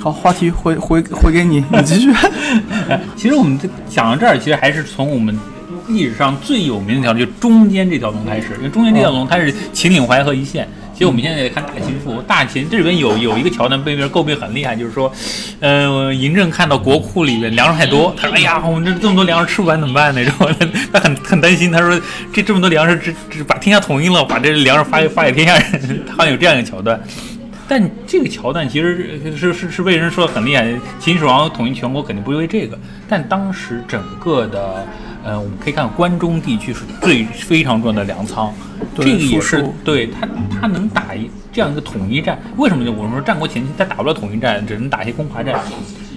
好，话题回回回给你，你继续。哎 其实我们这讲到这儿，其实还是从我们历史上最有名的一条，就中间这条龙开始。因为中间这条龙它是秦岭淮河一线。其实我们现在也看大秦赋，大秦这里边有有一个桥段被别人诟病很厉害，就是说，呃，嬴政看到国库里面粮食太多，他说：“哎呀，我们这这么多粮食吃不完怎么办呢？”然后他很 很担心，他说：“这这么多粮食，只只把天下统一了，把这粮食发给发给天下人。”好像有这样一个桥段。但这个桥段其实是是是被人说的很厉害，秦始皇统一全国肯定不是因为这个，但当时整个的呃，我们可以看关中地区是最非常重要的粮仓，对这个也是对他他能打一这样一个统一战，为什么呢？我们说战国前期他打不了统一战，只能打一些攻伐战。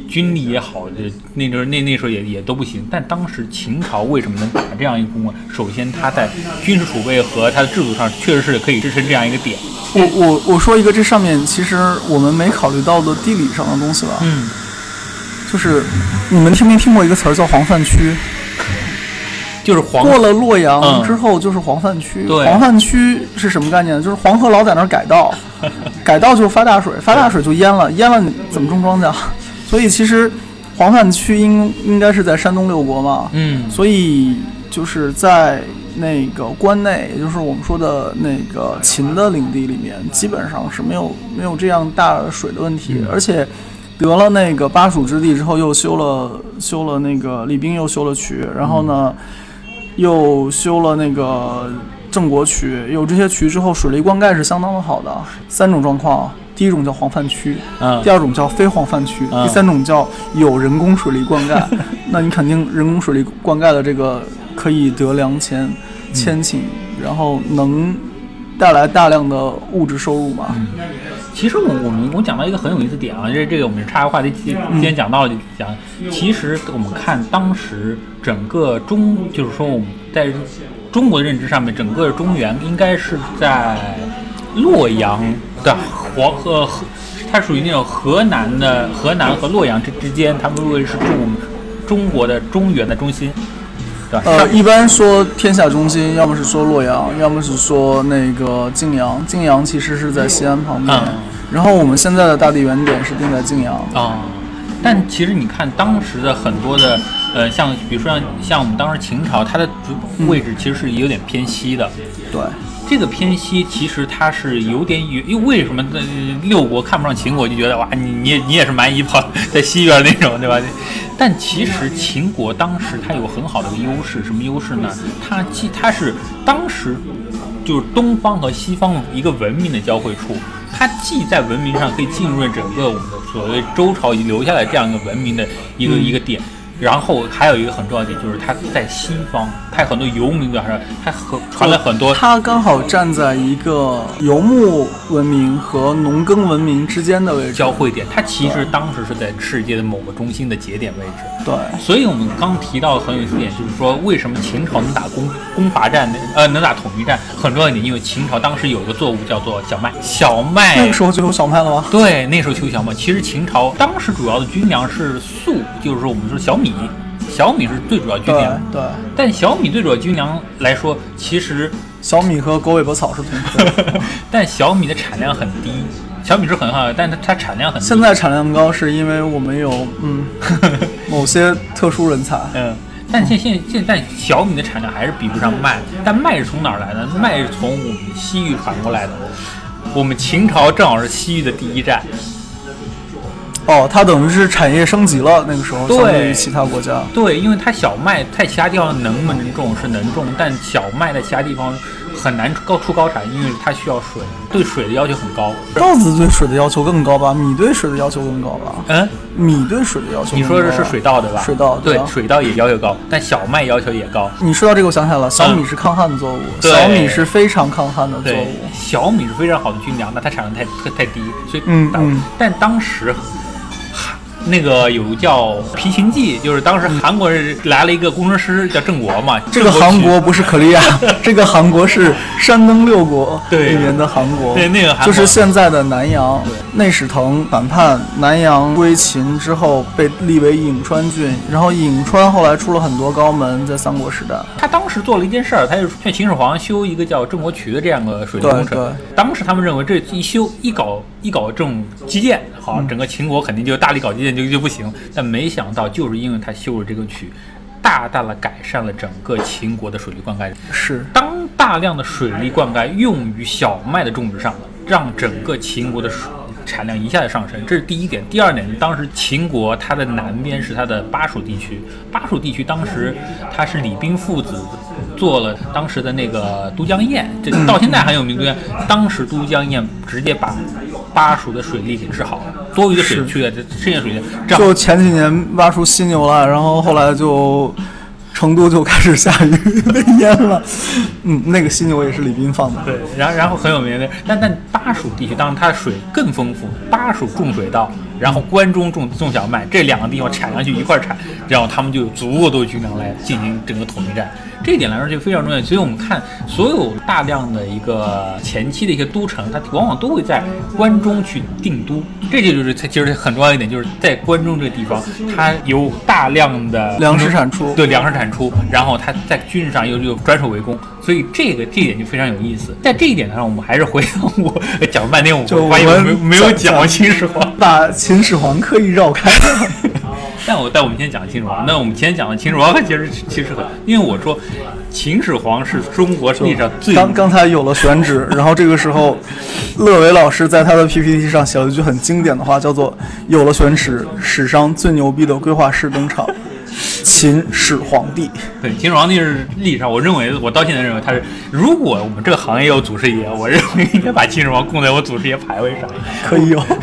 军力也好，这那时候那那时候也也都不行。但当时秦朝为什么能打这样一个攻啊？首先，他在军事储备和他的制度上确实是可以支撑这样一个点。我我我说一个，这上面其实我们没考虑到的地理上的东西吧，嗯，就是你们听没听过一个词儿叫黄泛区？就是黄过了洛阳嗯之后就是黄泛区。对黄泛区是什么概念？就是黄河老在那儿改道，改道就发大水，发大水就淹了，淹了你怎么种庄稼？所以其实黄泛区应应该是在山东六国嘛，嗯所以就是在那个关内，也就是我们说的那个秦的领地里面，基本上是没有没有这样大水的问题，而且得了那个巴蜀之地之后，又修了修了那个李冰又修了渠，然后呢，又修了那个郑国渠，有这些渠之后，水利灌溉是相当的好的。三种状况，第一种叫黄泛区，嗯第二种叫非黄泛区，嗯第三种叫有人工水利灌溉。那你肯定人工水利灌溉的这个可以得良钱、千顷，然后能带来大量的物质收入嘛。其实我我们我讲到一个很有意思点啊，这这个我们岔开话题，今今天讲到了讲，其实我们看当时整个中，就是说我们在中国的认知上面，整个中原应该是在洛阳的黄河河，它属于那种河南的河南和洛阳之之间，他们认为是中中国的中原的中心，对？呃，一般说天下中心，要么是说洛阳，要么是说那个泾阳。泾阳其实是在西安旁边，嗯然后我们现在的大地原点是定在泾阳。啊、但其实你看当时的很多的，呃，像比如说像像我们当时秦朝，它的位置其实是有点偏西的。对，这个偏西其实它是有点远，因为为什么呃六国看不上秦国，就觉得哇，你你也你也是蛮夷跑在西边那种，对吧？但其实秦国当时它有很好的一个优势，什么优势呢？它既它是当时就是东方和西方一个文明的交汇处，它既在文明上可以浸润整个我们的所谓周朝遗留下来这样一个文明的一个、一个点。然后还有一个很重要的点，就是他在西方，它有很多游民表示，它很传了很多他刚好站在一个游牧文明和农耕文明之间的位置。交汇点，他其实当时是在世界的某个中心的节点位置。对，所以我们刚提到的很有意思点，就是说为什么秦朝能打攻攻伐战，呃，能打统一战，很重要一点，因为秦朝当时有一个作物叫做小麦，小麦那个时候就有小麦了吗？对，那时候就有小麦。其实秦朝当时主要的军粮是粟，就是说我们说小米，小米是最主要军对粮。对，但小米最主要军粮来说，其实，小米和狗尾巴草是同科 的。但小米的产量很低。小米是很好的，但它它产量很低。现在产量高是因为我们有嗯 某些特殊人才。嗯，但现现现在小米的产量还是比不上麦，但麦是从哪儿来的？麦是从我们西域传过来的。我们秦朝正好是西域的第一站，哦，它等于是产业升级了，那个时候对相对于其他国家。对，因为它小麦在其他地方能不能种是能种，但小麦在其他地方很难高出高产，因为它需要水，对水的要求很高。稻子对水的要求更高吧？米对水的要求更高吧？嗯，米对水的要求更高。你说的是水稻对吧？水稻对啊，水稻也要求高，但小麦要求也高。你说到这个，我想起来了，小米是抗旱的作物，对小米是非常抗旱的作物。，小米是非常好的军粮，那它产量太太太低，所以、嗯嗯但当时。那个有叫皮秦记，就是当时韩国人来了一个工程师叫郑国嘛。这个韩国不是可利亚，这个韩国是山东六国对里面的韩国，对那个韩国就是现在的南阳。内史腾反叛，南阳归秦之后被立为颍川郡，然后颍川后来出了很多高门，在三国时代。他当时做了一件事儿，他就劝秦始皇修一个叫郑国渠的这样的水利工程。当时他们认为这一修一搞一搞这种基建，好，整个秦国肯定就大力搞基建就就不行。但没想到，就是因为他修了这个渠，大大的改善了整个秦国的水利灌溉。是，当大量的水利灌溉用于小麦的种植上了，让整个秦国的水产量一下子上升，这是第一点。第二点，当时秦国它的南边是它的巴蜀地区，巴蜀地区当时它是李冰父子做了当时的那个都江堰，这到现在还有名。都江，当时都江堰直接把巴蜀的水利给治好了，多余的水是去了，这剩下水这样就前几年挖出犀牛了，然后后来就成都就开始下雨被淹了。嗯，那个犀牛也是李斌放的。对，然后然后很有名的，但但巴蜀地区当然它的水更丰富，巴蜀种水稻，然后关中种种小麦，这两个地方产粮就一块儿产，然后他们就有足够多的军粮来进行整个统一战。这一点来说就非常重要。所以我们看所有大量的一个前期的一些都城，它往往都会在关中去定都。这就就是它其实很重要一点，就是在关中这个地方，它有大量的粮食产出，对粮食产出，然后它在军事上又又转守为攻，所以这个这一点就非常有意思。在这一点上，我们还是回到我讲了半天，我发现我们没有讲讲秦始皇。把秦始皇刻意绕开了。但我但我们先讲秦始皇，那我们先讲的秦始皇其实其实很，因为我说秦始皇是中国历史上最刚刚才有了选址，然后这个时候，乐伟老师在他的 PPT 上写了一句很经典的话，叫做“有了选址，史上最牛逼的规划师登场，秦始皇帝对秦始皇帝是历史上，我认为我到现在认为他是，如果我们这个行业有祖师爷，我认为应该把秦始皇供在我祖师爷牌位上。可以有。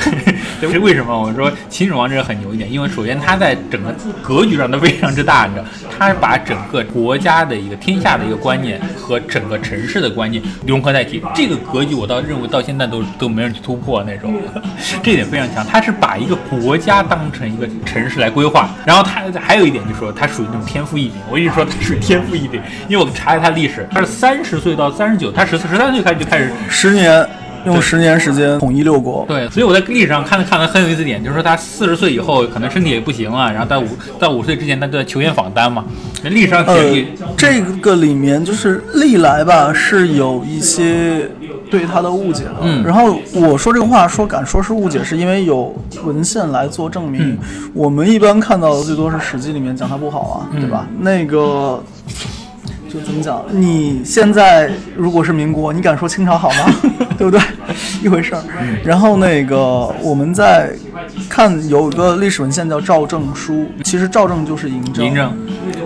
这是为什么？我说秦始皇这个很牛一点，因为首先他在整个格局上都非常之大，你知道，他把整个国家的一个天下的一个观念和整个城市的观念融合在一起，这个格局我倒认为到现在都都没人去突破那种，这点非常强。他是把一个国家当成一个城市来规划，然后他还有一点就是说他属于那种天赋异禀。我一直说他属于天赋异禀，因为我查了他历史，他是三十岁到三十九，他十四十三岁开始就开始十年，用十年时间统一六国。对，所以我在历史上看了看了很有意思一点，就是说他四十岁以后可能身体也不行了，然后到五到五岁之前他都在球员访单嘛。那历史上呃，这个里面就是历来吧是有一些对他的误解的。嗯然后我说这个话说敢说是误解，是因为有文献来做证明。嗯我们一般看到的最多是《史记》里面讲他不好啊，嗯对吧？那个。就怎么讲？你现在如果是民国，你敢说清朝好吗？对不对？一回事儿。然后那个我们在看有一个历史文献叫《赵正书》，其实赵正就是嬴政。嬴政，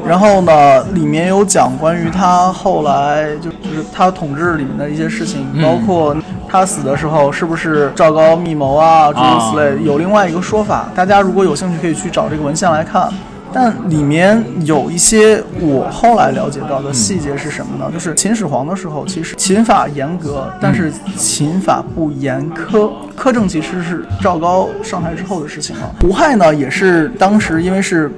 然后呢，里面有讲关于他后来就就是他统治里面的一些事情，嗯包括他死的时候是不是赵高密谋啊，诸如此类。有另外一个说法，大家如果有兴趣可以去找这个文献来看。但里面有一些我后来了解到的细节是什么呢？就是秦始皇的时候，其实秦法严格，但是秦法不严苛。苛政其实是赵高上台之后的事情了。胡亥呢，也是当时因为是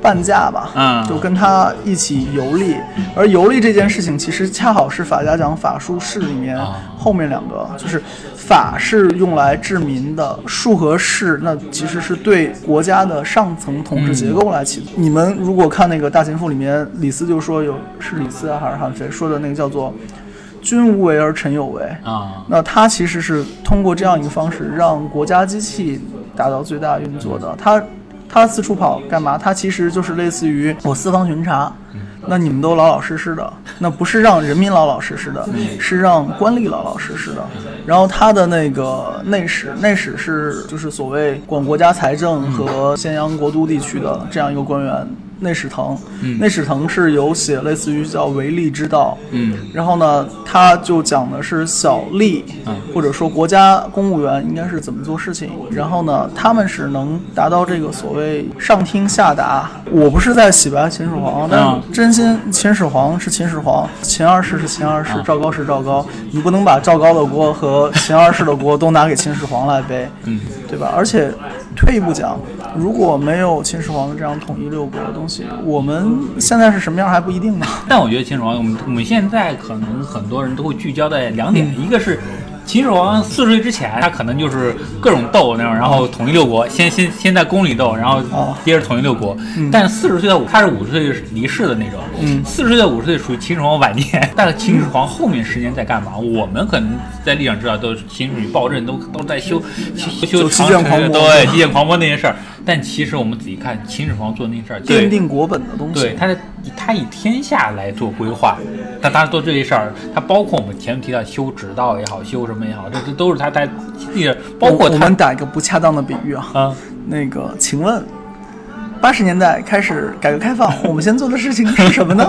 半价吧，嗯就跟他一起游历。而游历这件事情，其实恰好是法家讲法术士里面啊后面两个，就是法是用来治民的，术和士那其实是对国家的上层统治结构来起。你们如果看那个《大秦赋》里面，李斯就说有是李斯啊还是韩非说的那个叫做“君无为而臣有为”。啊，那他其实是通过这样一个方式，让国家机器达到最大运作的。他他四处跑干嘛？他其实就是类似于我四方巡查，那你们都老老实实的，那不是让人民老老实实的，是让官吏老老实实的。然后他的那个内史，内史是就是所谓管国家财政和咸阳国都地区的这样一个官员。内史腾，内史腾是有写类似于叫为吏之道，嗯。然后呢，他就讲的是小吏，嗯。或者说国家公务员应该是怎么做事情。然后呢，他们是能达到这个所谓上听下达。我不是在洗白秦始皇，但真心秦始皇是秦始皇，秦二世是秦二世，嗯。赵高是赵高，你不能把赵高的锅和秦二世的锅都拿给秦始皇来背，嗯，对吧？而且退一步讲，如果没有秦始皇的这样统一六国的东西，我们现在是什么样还不一定呢。但我觉得秦始皇，我们我们现在可能很多人都会聚焦在两点，嗯一个是。秦始皇四十岁之前，他可能就是各种斗那种，然后统一六国，先先先在宫里斗，然后哦接着统一六国。但四十岁到五，他是五十岁离世的那种。嗯四十岁到五十岁属于秦始皇晚年，但是秦始皇后面十年在干嘛？我们可能在历史上知道，都是秦始暴政，都都在修修长城对基建狂魔那些事儿。但其实我们仔细看，秦始皇做那些事儿，对奠定国本的东西。对，他的他以天下来做规划，但他做这些事儿，他包括我们前面提到修直道也好，修什么也好，这这都是他他也包括他我我们打一个不恰当的比喻啊，啊，那个，请问，八十年代开始改革开放，我们先做的事情是什么呢？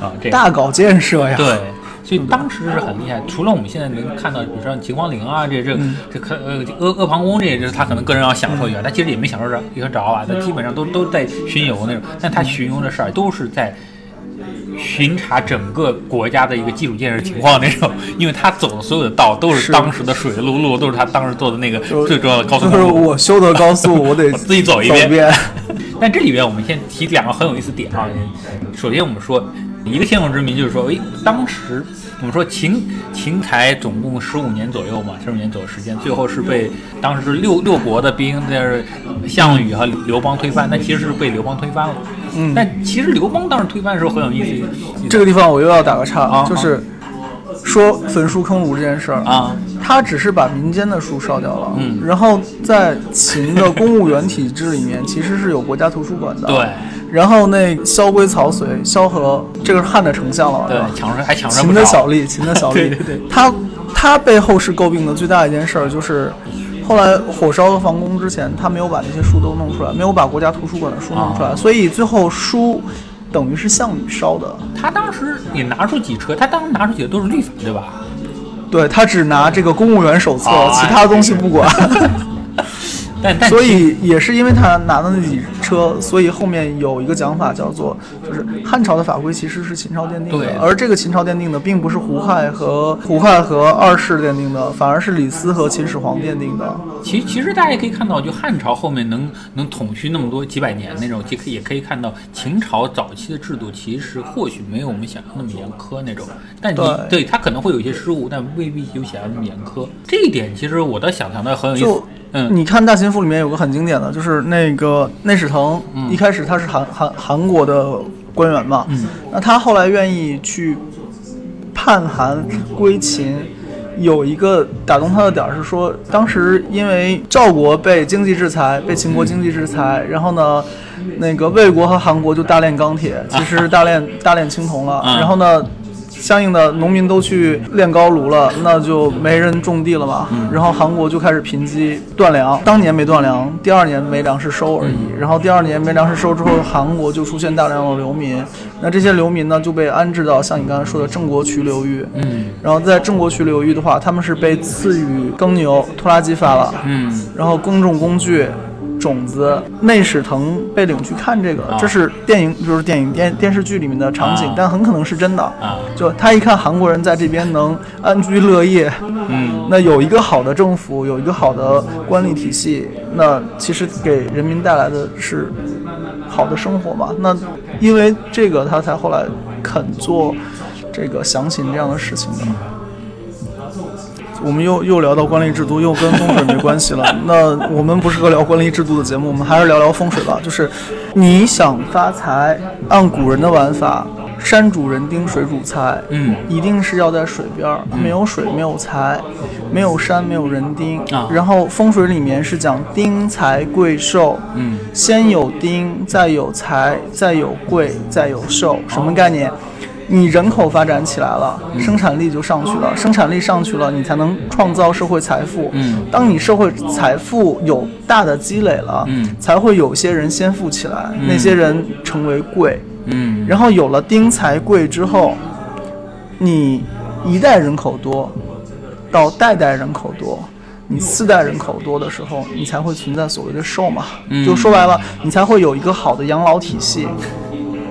啊，这样大搞建设呀。对。所以当时是很厉害，除了我们现在能看到，比如说秦皇陵啊，这这嗯这可呃阿阿房宫这，这是他可能个人要享受一下，他其实也没享受着也着啊，他基本上都都在巡游那种，但他巡游的事儿都是在巡查整个国家的一个基础建设情况那种，因为他走的所有的道都是是当时的水路路，都是他当时做的那个最重要的高速就是。我修的高速，我得 我自己走一遍遍。但这里边我们先提两个很有意思点啊。首先我们说一个天府之谜就是说，诶，当时我们说秦秦才总共十五年左右嘛，十五年左右时间，最后是被当时六六国的兵，就是项羽和刘邦推翻，那其实是被刘邦推翻了。嗯但其实刘邦当时推翻的时候很有意思。这个地方我又要打个岔，啊就是说焚书坑儒这件事儿。啊，他只是把民间的书烧掉了，嗯。然后在秦的公务员体制里面，其实是有国家图书馆的，对。然后那萧规曹随，萧何这个是汉的丞相了，吧对，抢上还抢上秦。的小吏，秦的小吏，对对对。他他被后世诟病的最大一件事儿就是，后来火烧了房宫之前，他没有把那些书都弄出来，没有把国家图书馆的书弄出来，啊。所以最后书等于是项羽烧的。他当时也拿出几车，他当时拿出几个都是绿法，对吧？对他只拿这个公务员手册，啊其他东西不管。但但所以也是因为他拿的那几车，所以后面有一个讲法叫做，就是汉朝的法规其实是秦朝奠定对的，而这个秦朝奠定的并不是胡亥和胡亥和二世奠定的，反而是李斯和秦始皇奠定的。其其实大家也可以看到，就汉朝后面能能统续那么多几百年那种，也可以也可以看到秦朝早期的制度其实或许没有我们想象那么严苛那种，但你对对它可能会有一些失误，但未必有想象那么严苛。这一点其实我倒想象的很有意思。嗯，你看《大秦赋》里面有个很经典的，就是那个内史腾，嗯一开始他是韩韩韩国的官员嘛，嗯那他后来愿意去叛韩归秦。有一个打动他的点儿是说，当时因为赵国被经济制裁，被秦国经济制裁，然后呢，那个魏国和韩国就大炼钢铁，其实大炼大炼青铜了，啊然后呢，相应的农民都去炼高炉了，那就没人种地了嘛。然后韩国就开始贫瘠断粮，当年没断粮，第二年没粮食收而已。然后第二年没粮食收之后，韩国就出现大量的流民。那这些流民呢，就被安置到像你刚才说的郑国渠流域。嗯然后在郑国渠流域的话，他们是被赐予耕牛、拖拉机发了，嗯然后耕种工具、种子。内史腾被领去看这个，啊这是电影，就是电影电电视剧里面的场景，啊但很可能是真的。啊就他一看韩国人在这边能安居乐业，嗯那有一个好的政府，有一个好的官吏体系，那其实给人民带来的是好的生活嘛。那因为这个，他才后来肯做这个详情这样的事情的。我们又又聊到官吏制度，又跟风水没关系了。那我们不是个聊官吏制度的节目，我们还是聊聊风水吧。就是你想发财，按古人的玩法，山主人丁，水主财。嗯一定是要在水边儿，没有水没有财，没有山没有人丁。啊然后风水里面是讲丁财贵寿，嗯先有丁，再有财，再有贵，再有寿，什么概念？你人口发展起来了，生产力就上去了，生产力上去了，你才能创造社会财富。嗯当你社会财富有大的积累了，嗯才会有些人先富起来，那些人成为贵。嗯然后有了丁财贵之后，你一代人口多，到代代人口多，你四代人口多的时候，你才会存在所谓的寿嘛。嗯就说白了，你才会有一个好的养老体系。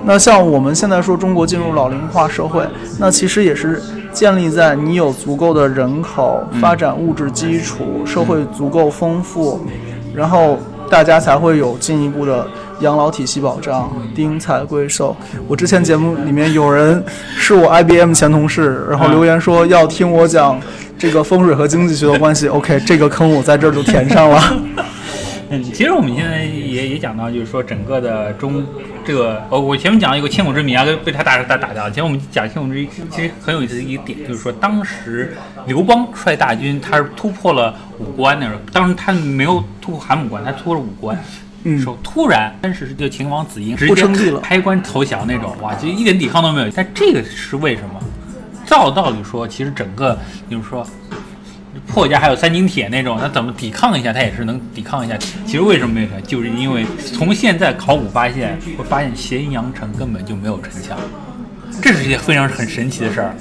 那像我们现在说中国进入老龄化社会，那其实也是建立在你有足够的人口、发展物质基础、社会足够丰富，然后大家才会有进一步的养老体系保障，丁财贵寿。我之前节目里面有人是我 IBM 前同事，然后留言说要听我讲这个风水和经济学的关系。OK，这个坑我在这儿就填上了。嗯，其实我们现在也也讲到，就是说整个的中这个，呃，我前面讲了一个千古之谜啊，被他打打打掉了。其实我们讲千古之谜，其实很有意思的一个点，就是说当时刘邦率大军，他是突破了五关那时候，当时他没有突破函谷关，他突破了五关。嗯时候突然，当时就秦王子婴直接开关投降那种，哇，就一点抵抗都没有。但这个是为什么？照道理说，其实整个就是说破家还有三金铁那种，那怎么抵抗一下，他也是能抵抗一下。其实为什么没有成？就是因为从现在考古发现，会发现咸阳城根本就没有城墙，这是一件非常很神奇的事儿。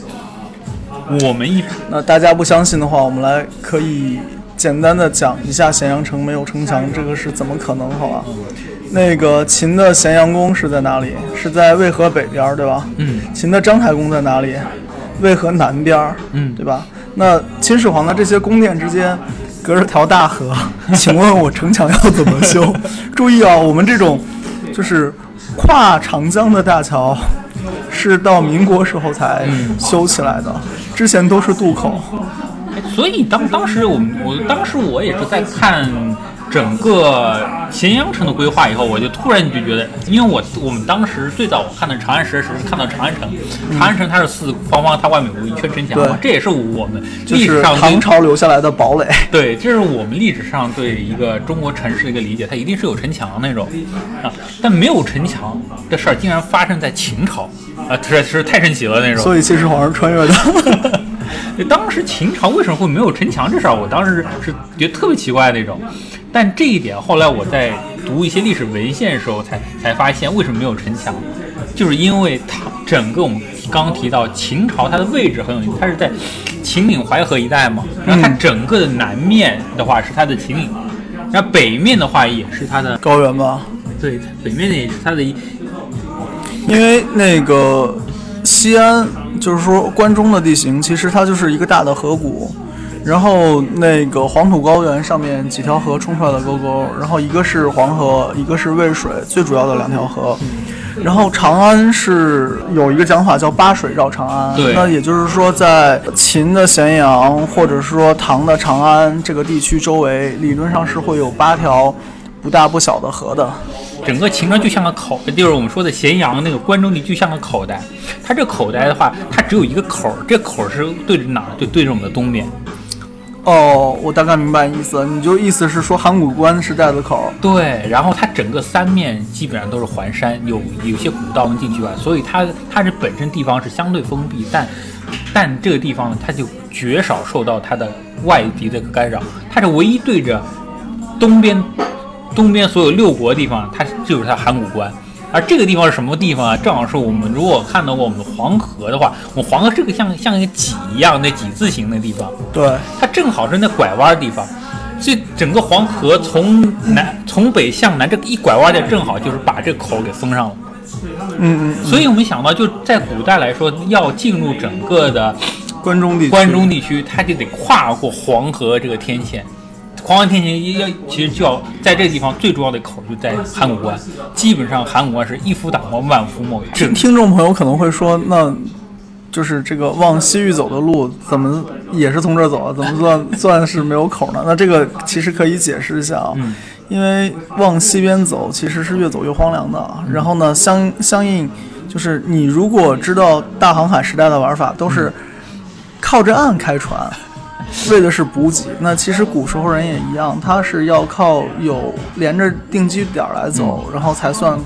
我们一那大家不相信的话，我们来可以简单的讲一下咸阳城没有城墙这个是怎么可能，好吧？那个秦的咸阳宫是在哪里？是在渭河北边，对吧？嗯秦的章台宫在哪里？渭河南边，嗯对吧？那秦始皇的这些宫殿之间隔着条大河，请问我城墙要怎么修？注意啊，我们这种就是跨长江的大桥，是到民国时候才修起来的，之前都是渡口。所以当当时我们我当时我也是在看。整个咸阳城的规划以后，我就突然就觉得，因为我我们当时最早我看的长安十时是看到长安城，长安城它是四方方，它外面有一圈城墙嘛，这也是我们历史上唐朝留下来的堡垒。对，这是我们历史上对一个中国城市的一个理解，它一定是有城墙那种啊，但没有城墙这事儿竟然发生在秦朝啊，这是太神奇了那种。所以秦始皇是穿越的。当时秦朝为什么会没有城墙这事儿，我当时是觉得特别奇怪那种。但这一点后来我在读一些历史文献的时候才才发现，为什么没有城墙，就是因为它整个我们刚刚提到秦朝它的位置很有意思，它是在秦岭淮河一带嘛，然后它整个的南面的话是它的秦岭，然后北面的话也是它的高原吧？对，北面也是它的，因为那个西安就是说关中的地形，其实它就是一个大的河谷。然后那个黄土高原上面几条河冲出来的沟沟，然后一个是黄河，一个是渭水，最主要的两条河。然后长安是有一个讲法叫八水绕长安，那也就是说在秦的咸阳或者是说唐的长安这个地区周围，理论上是会有八条不大不小的河的。整个秦川就像个口，就是我们说的咸阳那个关中地就像个口袋。它这口袋的话，它只有一个口，这口是对着哪？就对着我们的东边。哦，我大概明白意思，你就意思是说函谷关是寨子口，对，然后它整个三面基本上都是环山，有有些古道能进去吧，所以它它这本身地方是相对封闭，但但这个地方呢，它就绝少受到它的外敌的干扰，它是唯一对着东边东边所有六国地方，它就是它函谷关。而这个地方是什么地方啊？正好是我们如果看到过我们黄河的话，我们黄河这个像像一个几一样那几字形的地方。对，它正好是那拐弯的地方，所以整个黄河从南从北向南这一拐弯的正好就是把这口给封上了。嗯嗯。所以我们想到，就在古代来说，要进入整个的关中地关中地区，它就得跨过黄河这个天堑。黄河天行要其实就要在这个地方最重要的口就在函谷关，基本上函谷关是一夫挡关万夫莫听听众朋友可能会说，那就是这个往西域走的路怎么也是从这儿走啊？怎么算 算是没有口呢？那这个其实可以解释一下啊，因为往西边走其实是越走越荒凉的。然后呢，相相应就是你如果知道大航海时代的玩法，都是靠着岸开船。为的是补给，那其实古时候人也一样，他是要靠有连着定居点来走，然后才算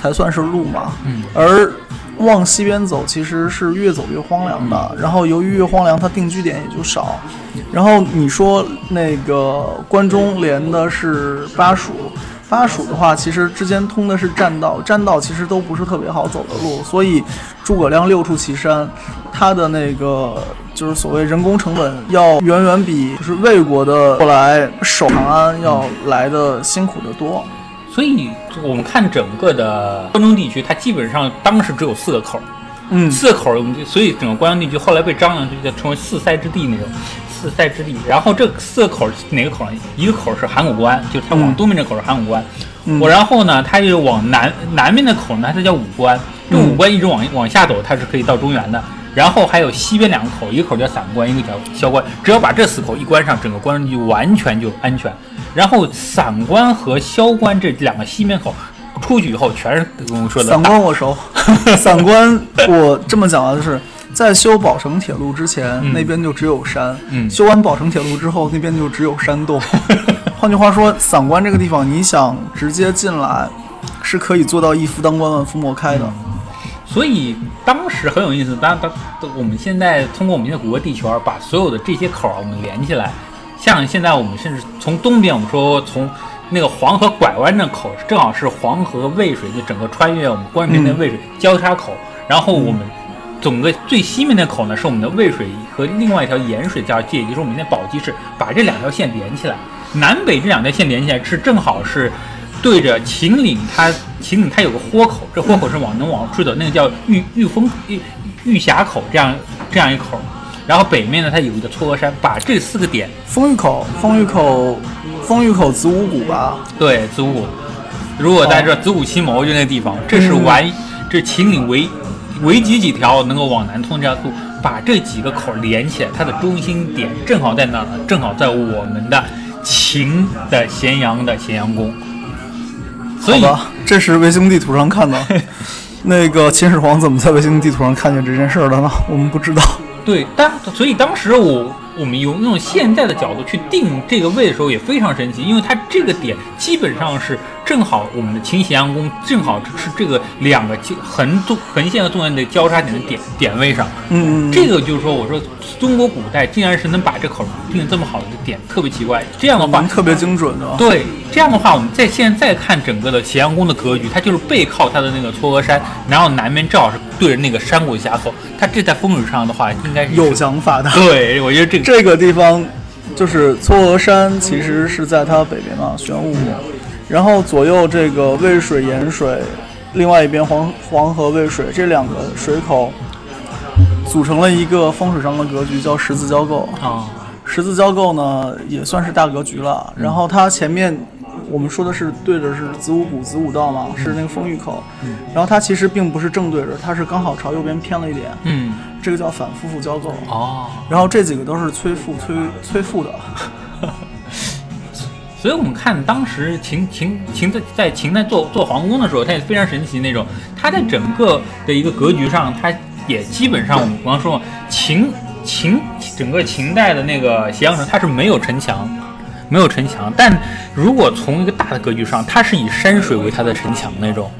才算是路嘛。嗯。而往西边走，其实是越走越荒凉的。然后由于越荒凉，它定居点也就少。然后你说那个关中连的是巴蜀，巴蜀的话，其实之间通的是栈道，栈道其实都不是特别好走的路，所以诸葛亮六出祁山，他的那个。就是所谓人工成本要远远比就是魏国的后来守长安要来的辛苦得多，所以我们看整个的关中地区，它基本上当时只有四个口，嗯，四个口，所以整个关中地区后来被张良就叫成为四塞之地那种四塞之地。然后这四个口哪个口呢？一个口是函谷关，就是它往东面这口是函谷关，我然后呢，它就往南南面的口呢，它叫武关，这武关一直往往下走，它是可以到中原的。然后还有西边两个口，一个口叫散关，一个叫萧关。只要把这四口一关上，整个关中就完全就安全。然后散关和萧关这两个西面口出去以后，全是我们说的。散关我熟，散关我这么讲啊，就是在修宝成铁路之前，那边就只有山；修完宝成铁路之后，那边就只有山洞。换句话说，散关这个地方，你想直接进来，是可以做到一夫当关，万夫莫开的。所以当时很有意思，当当我们现在通过我们现在谷歌地球把所有的这些口儿我们连起来，像现在我们甚至从东边，我们说从那个黄河拐弯的口，正好是黄河渭水就整个穿越我们关平的渭水交叉口，然后我们整个最西面的口呢是我们的渭水和另外一条盐水交界，也就是我们的宝鸡市，把这两条线连起来，南北这两条线连起来是正好是。对着秦岭，它秦岭它有个豁口，这豁口是往能往出走，那个叫玉玉峰玉玉峡口，这样这样一口。然后北面呢，它有一个嵯峨山，把这四个点，丰峪口，丰峪口，丰峪口子午谷吧？对，子午谷。如果在这子午奇谋就那个地方，这是完，这秦岭唯围几几条能够往南通这条路，把这几个口连起来，它的中心点正好在哪呢？正好在我们的秦的咸阳的咸阳宫。所以这是卫星地图上看的。那个秦始皇怎么在卫星地图上看见这件事儿的呢？我们不知道。对，当所以当时我我们用用现在的角度去定这个位的时候也非常神奇，因为它这个点基本上是正好我们的秦咸阳宫正好是这个两个交横纵横线和纵线的交叉点的点点位上。嗯，这个就是说，我说中国古代竟然是能把这口定得这么好的点，特别奇怪。这样的话，特别精准的。对，这样的话，我们在现在看整个的咸阳宫的格局，它就是背靠它的那个嵯峨山，然后南面正好是对着那个山谷峡口。它这在风水上的话，应该是有想法的。对，我觉得这个这个地方就是嵯峨山，其实是在它北边嘛，玄武。然后左右这个渭水、盐水，另外一边黄黄河、渭水这两个水口，组成了一个风水上的格局，叫十字交构。啊，十字交构呢，也算是大格局了。然后它前面我们说的是对着是子午谷、子午道嘛，是那个风峪口。然后它其实并不是正对着，它是刚好朝右边偏了一点。嗯，这个叫反夫妇交构。哦，然后这几个都是催富、催催富的。所以我们看当时秦秦秦在在秦在做做皇宫的时候，它也非常神奇那种。它在整个的一个格局上，它也基本上我们刚刚说秦秦整个秦代的那个咸阳城，它是没有城墙，没有城墙。但如果从一个大的格局上，它是以山水为它的城墙那种。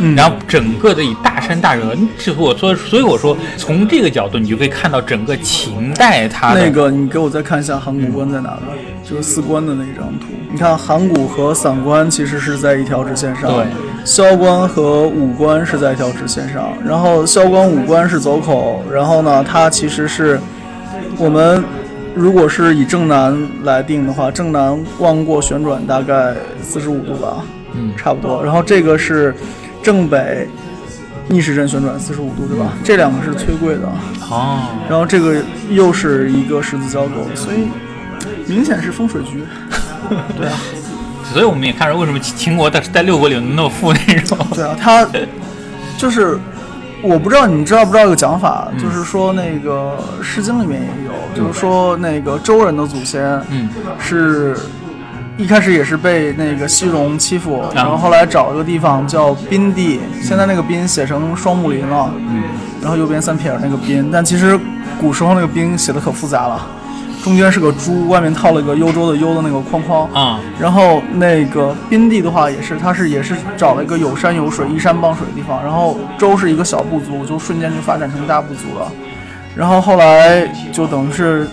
嗯，然后整个的以大山大河，是我说，所以我说从这个角度，你就可以看到整个秦代它的那个，你给我再看一下函谷关在哪儿？就是四关的那一张图。你看函谷和散关其实是在一条直线上，对，萧关和武关是在一条直线上。然后萧关、武关是走口，然后呢，它其实是我们如果是以正南来定的话，正南望过旋转大概四十五度吧，嗯，差不多。然后这个是。正北逆时针旋转四十五度，对吧？这两个是崔贵的哦。然后这个又是一个十字交构，所以明显是风水局。对啊。所以我们也看出为什么秦国在在六国里那么富那种。对啊，他就是我不知道你们知道不知道一个讲法，就是说那个《诗经》里面也有，就是说那个周人的祖先，嗯，是。一开始也是被那个西戎欺负，然后后来找了个地方叫宾地，现在那个宾写成双木林了，然后右边三撇那个宾，但其实古时候那个宾写的可复杂了，中间是个猪，外面套了一个幽州的幽的那个框框啊，然后那个宾地的话也是，它是也是找了一个有山有水、依山傍水的地方，然后周是一个小部族，就瞬间就发展成大部族了，然后后来就等于是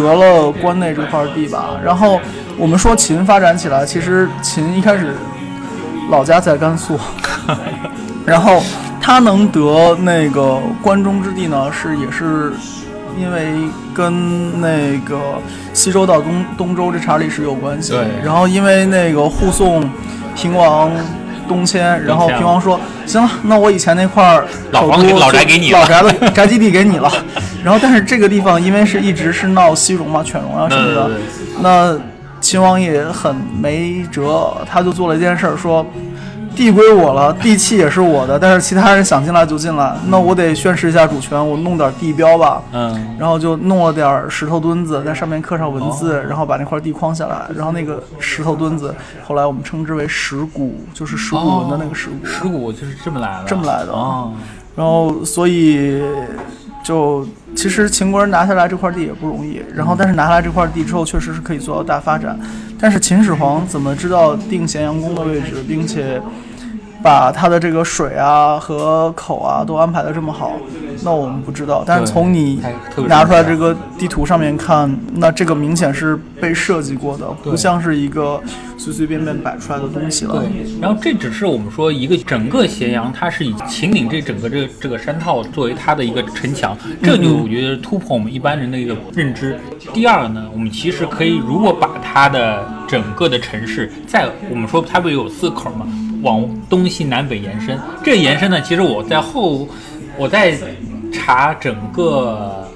得了关内这块地吧，然后。我们说秦发展起来，其实秦一开始老家在甘肃，然后他能得那个关中之地呢，是也是因为跟那个西周到东东周这茬历史有关系。对。然后因为那个护送平王东迁，然后平王说：“行了，那我以前那块老房老宅给你，老宅的宅基地给你了。”然后但是这个地方因为是一直是闹西戎嘛、犬戎啊什么的，那。秦王也很没辙，他就做了一件事儿，说地归我了，地契也是我的，但是其他人想进来就进来，那我得宣示一下主权，我弄点地标吧。嗯，然后就弄了点石头墩子，在上面刻上文字，然后把那块地框下来，然后那个石头墩子，后来我们称之为石鼓，就是石鼓文的那个石鼓。石鼓就是这么来的。这么来的。啊。然后所以。就其实秦国人拿下来这块地也不容易，然后但是拿下来这块地之后，确实是可以做到大发展。但是秦始皇怎么知道定咸阳宫的位置，并且？把它的这个水啊和口啊都安排的这么好，那我们不知道。但是从你拿出来这个地图上面看，那这个明显是被设计过的，不像是一个随随便便摆出来的东西了。对。然后这只是我们说一个整个咸阳，它是以秦岭这整个这个这个山套作为它的一个城墙，这就我觉得突破我们一般人的一个认知。第二呢，我们其实可以如果把它的整个的城市，在我们说它不有四口吗？往东西南北延伸，这延伸呢，其实我在后，我在查整个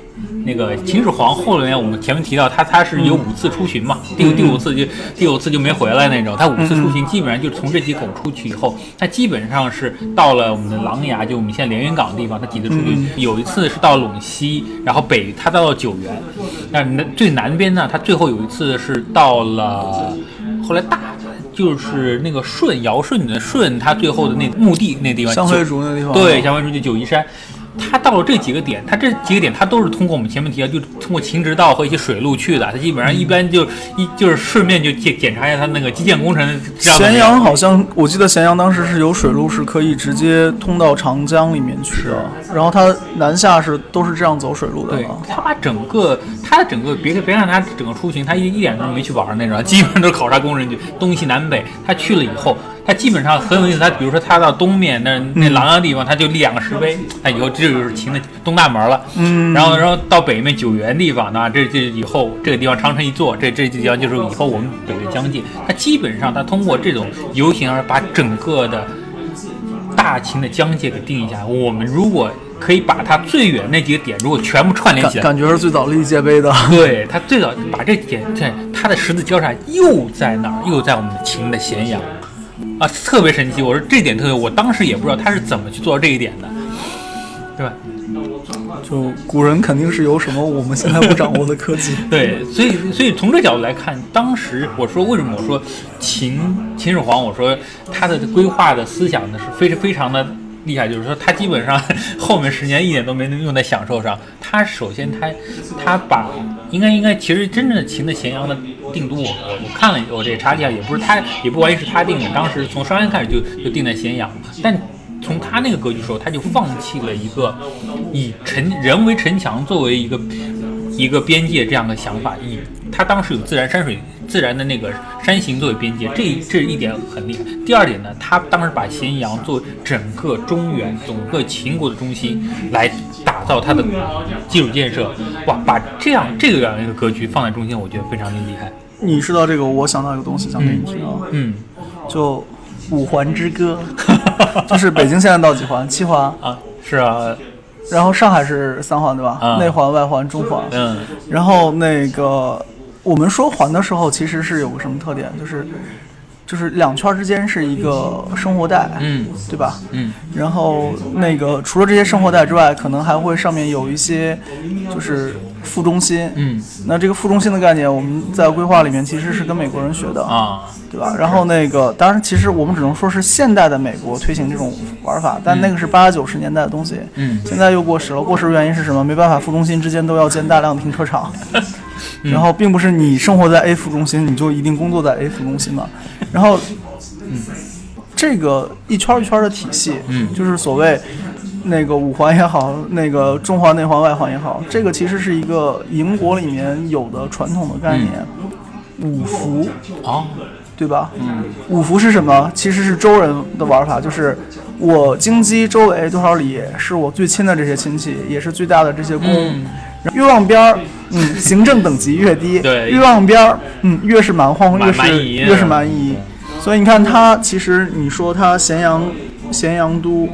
那个秦始皇后面我们前面提到他他是有五次出巡嘛，第第五次就第五次就没回来那种，他五次出巡基本上就是从这几口出去以后，他基本上是到了我们的琅琊，就我们现在连云港的地方，他几次出去，有一次是到陇西，然后北他到了九原，那南最南边呢，他最后有一次是到了后来大。就是那个舜尧舜的舜，他最后的那墓地那地方，香灰竹那地方，对，香灰竹就九嶷山。他到了这几个点，他这几个点他都是通过我们前面提到，就通过秦直道和一些水路去的。他基本上一般就一就是顺便就检检查一下他那个基建工程。咸阳好像我记得咸阳当时是有水路是可以直接通到长江里面去的，然后他南下是都是这样走水路的。对，他把整个他的整个别别看他整个出行，他一一点都没去玩那种，基本上都是考察工人去东西南北。他去了以后。他基本上很有意思，它比如说它到东面那那琅琊地方，它就立两个石碑，它以后这就是秦的东大门了。嗯，然后然后到北面九原地方呢，这这以后这个地方长城一座，这这地方就是以后我们北的疆界。它基本上它通过这种游行而把整个的大秦的疆界给定一下。我们如果可以把它最远那几个点如果全部串联起来，感觉是最早立界碑的。对它最早把这点在他的十字交叉又在哪儿？又在我们的秦的咸阳。啊，特别神奇！我说这点特别，我当时也不知道他是怎么去做到这一点的，对吧？就古人肯定是有什么我们现在不掌握的科技。对，所以所以从这角度来看，当时我说为什么我说秦秦始皇，我说他的规划的思想呢是非常非常的厉害，就是说他基本上 后面十年一点都没能用在享受上。他首先他他把应该应该其实真正的秦的咸阳的。定都，我我看了，我这查一下，也不是他，也不完全是他定的。当时从商鞅开始就就定在咸阳，但从他那个格局说，他就放弃了一个以城人为城墙作为一个一个边界这样的想法。以他当时有自然山水、自然的那个山形作为边界，这这一点很厉害。第二点呢，他当时把咸阳作为整个中原、整个秦国的中心来打造它的基础建设。哇，把这样这个样一个格局放在中心，我觉得非常的厉害。你说到这个，我想到一个东西想给你听啊，嗯，就五环之歌，就是北京现在到几环？七环 啊，是啊，然后上海是三环对吧？内环、外环、中环，嗯，然后那个我们说环的时候，其实是有个什么特点，就是。就是两圈之间是一个生活带，嗯，对吧？嗯，然后那个除了这些生活带之外，可能还会上面有一些就是副中心，嗯，那这个副中心的概念，我们在规划里面其实是跟美国人学的啊，对吧？然后那个当然，其实我们只能说是现代的美国推行这种玩法，但那个是八九十年代的东西，嗯，现在又过时了。过时的原因是什么？没办法，副中心之间都要建大量停车场。然后并不是你生活在 A 副中心，你就一定工作在 A 副中心嘛。然后，嗯，这个一圈一圈的体系，嗯，就是所谓那个五环也好，那个中环、内环、外环也好，这个其实是一个营国里面有的传统的概念，五福。啊，对吧？嗯，五福是什么？其实是周人的玩法，就是我京畿周围多少里是我最亲的这些亲戚，也是最大的这些宫。越往边儿，嗯，行政等级越低。对，越往边儿，嗯，越是蛮荒，越是越是蛮夷。所以你看，他其实你说他咸阳，咸阳都。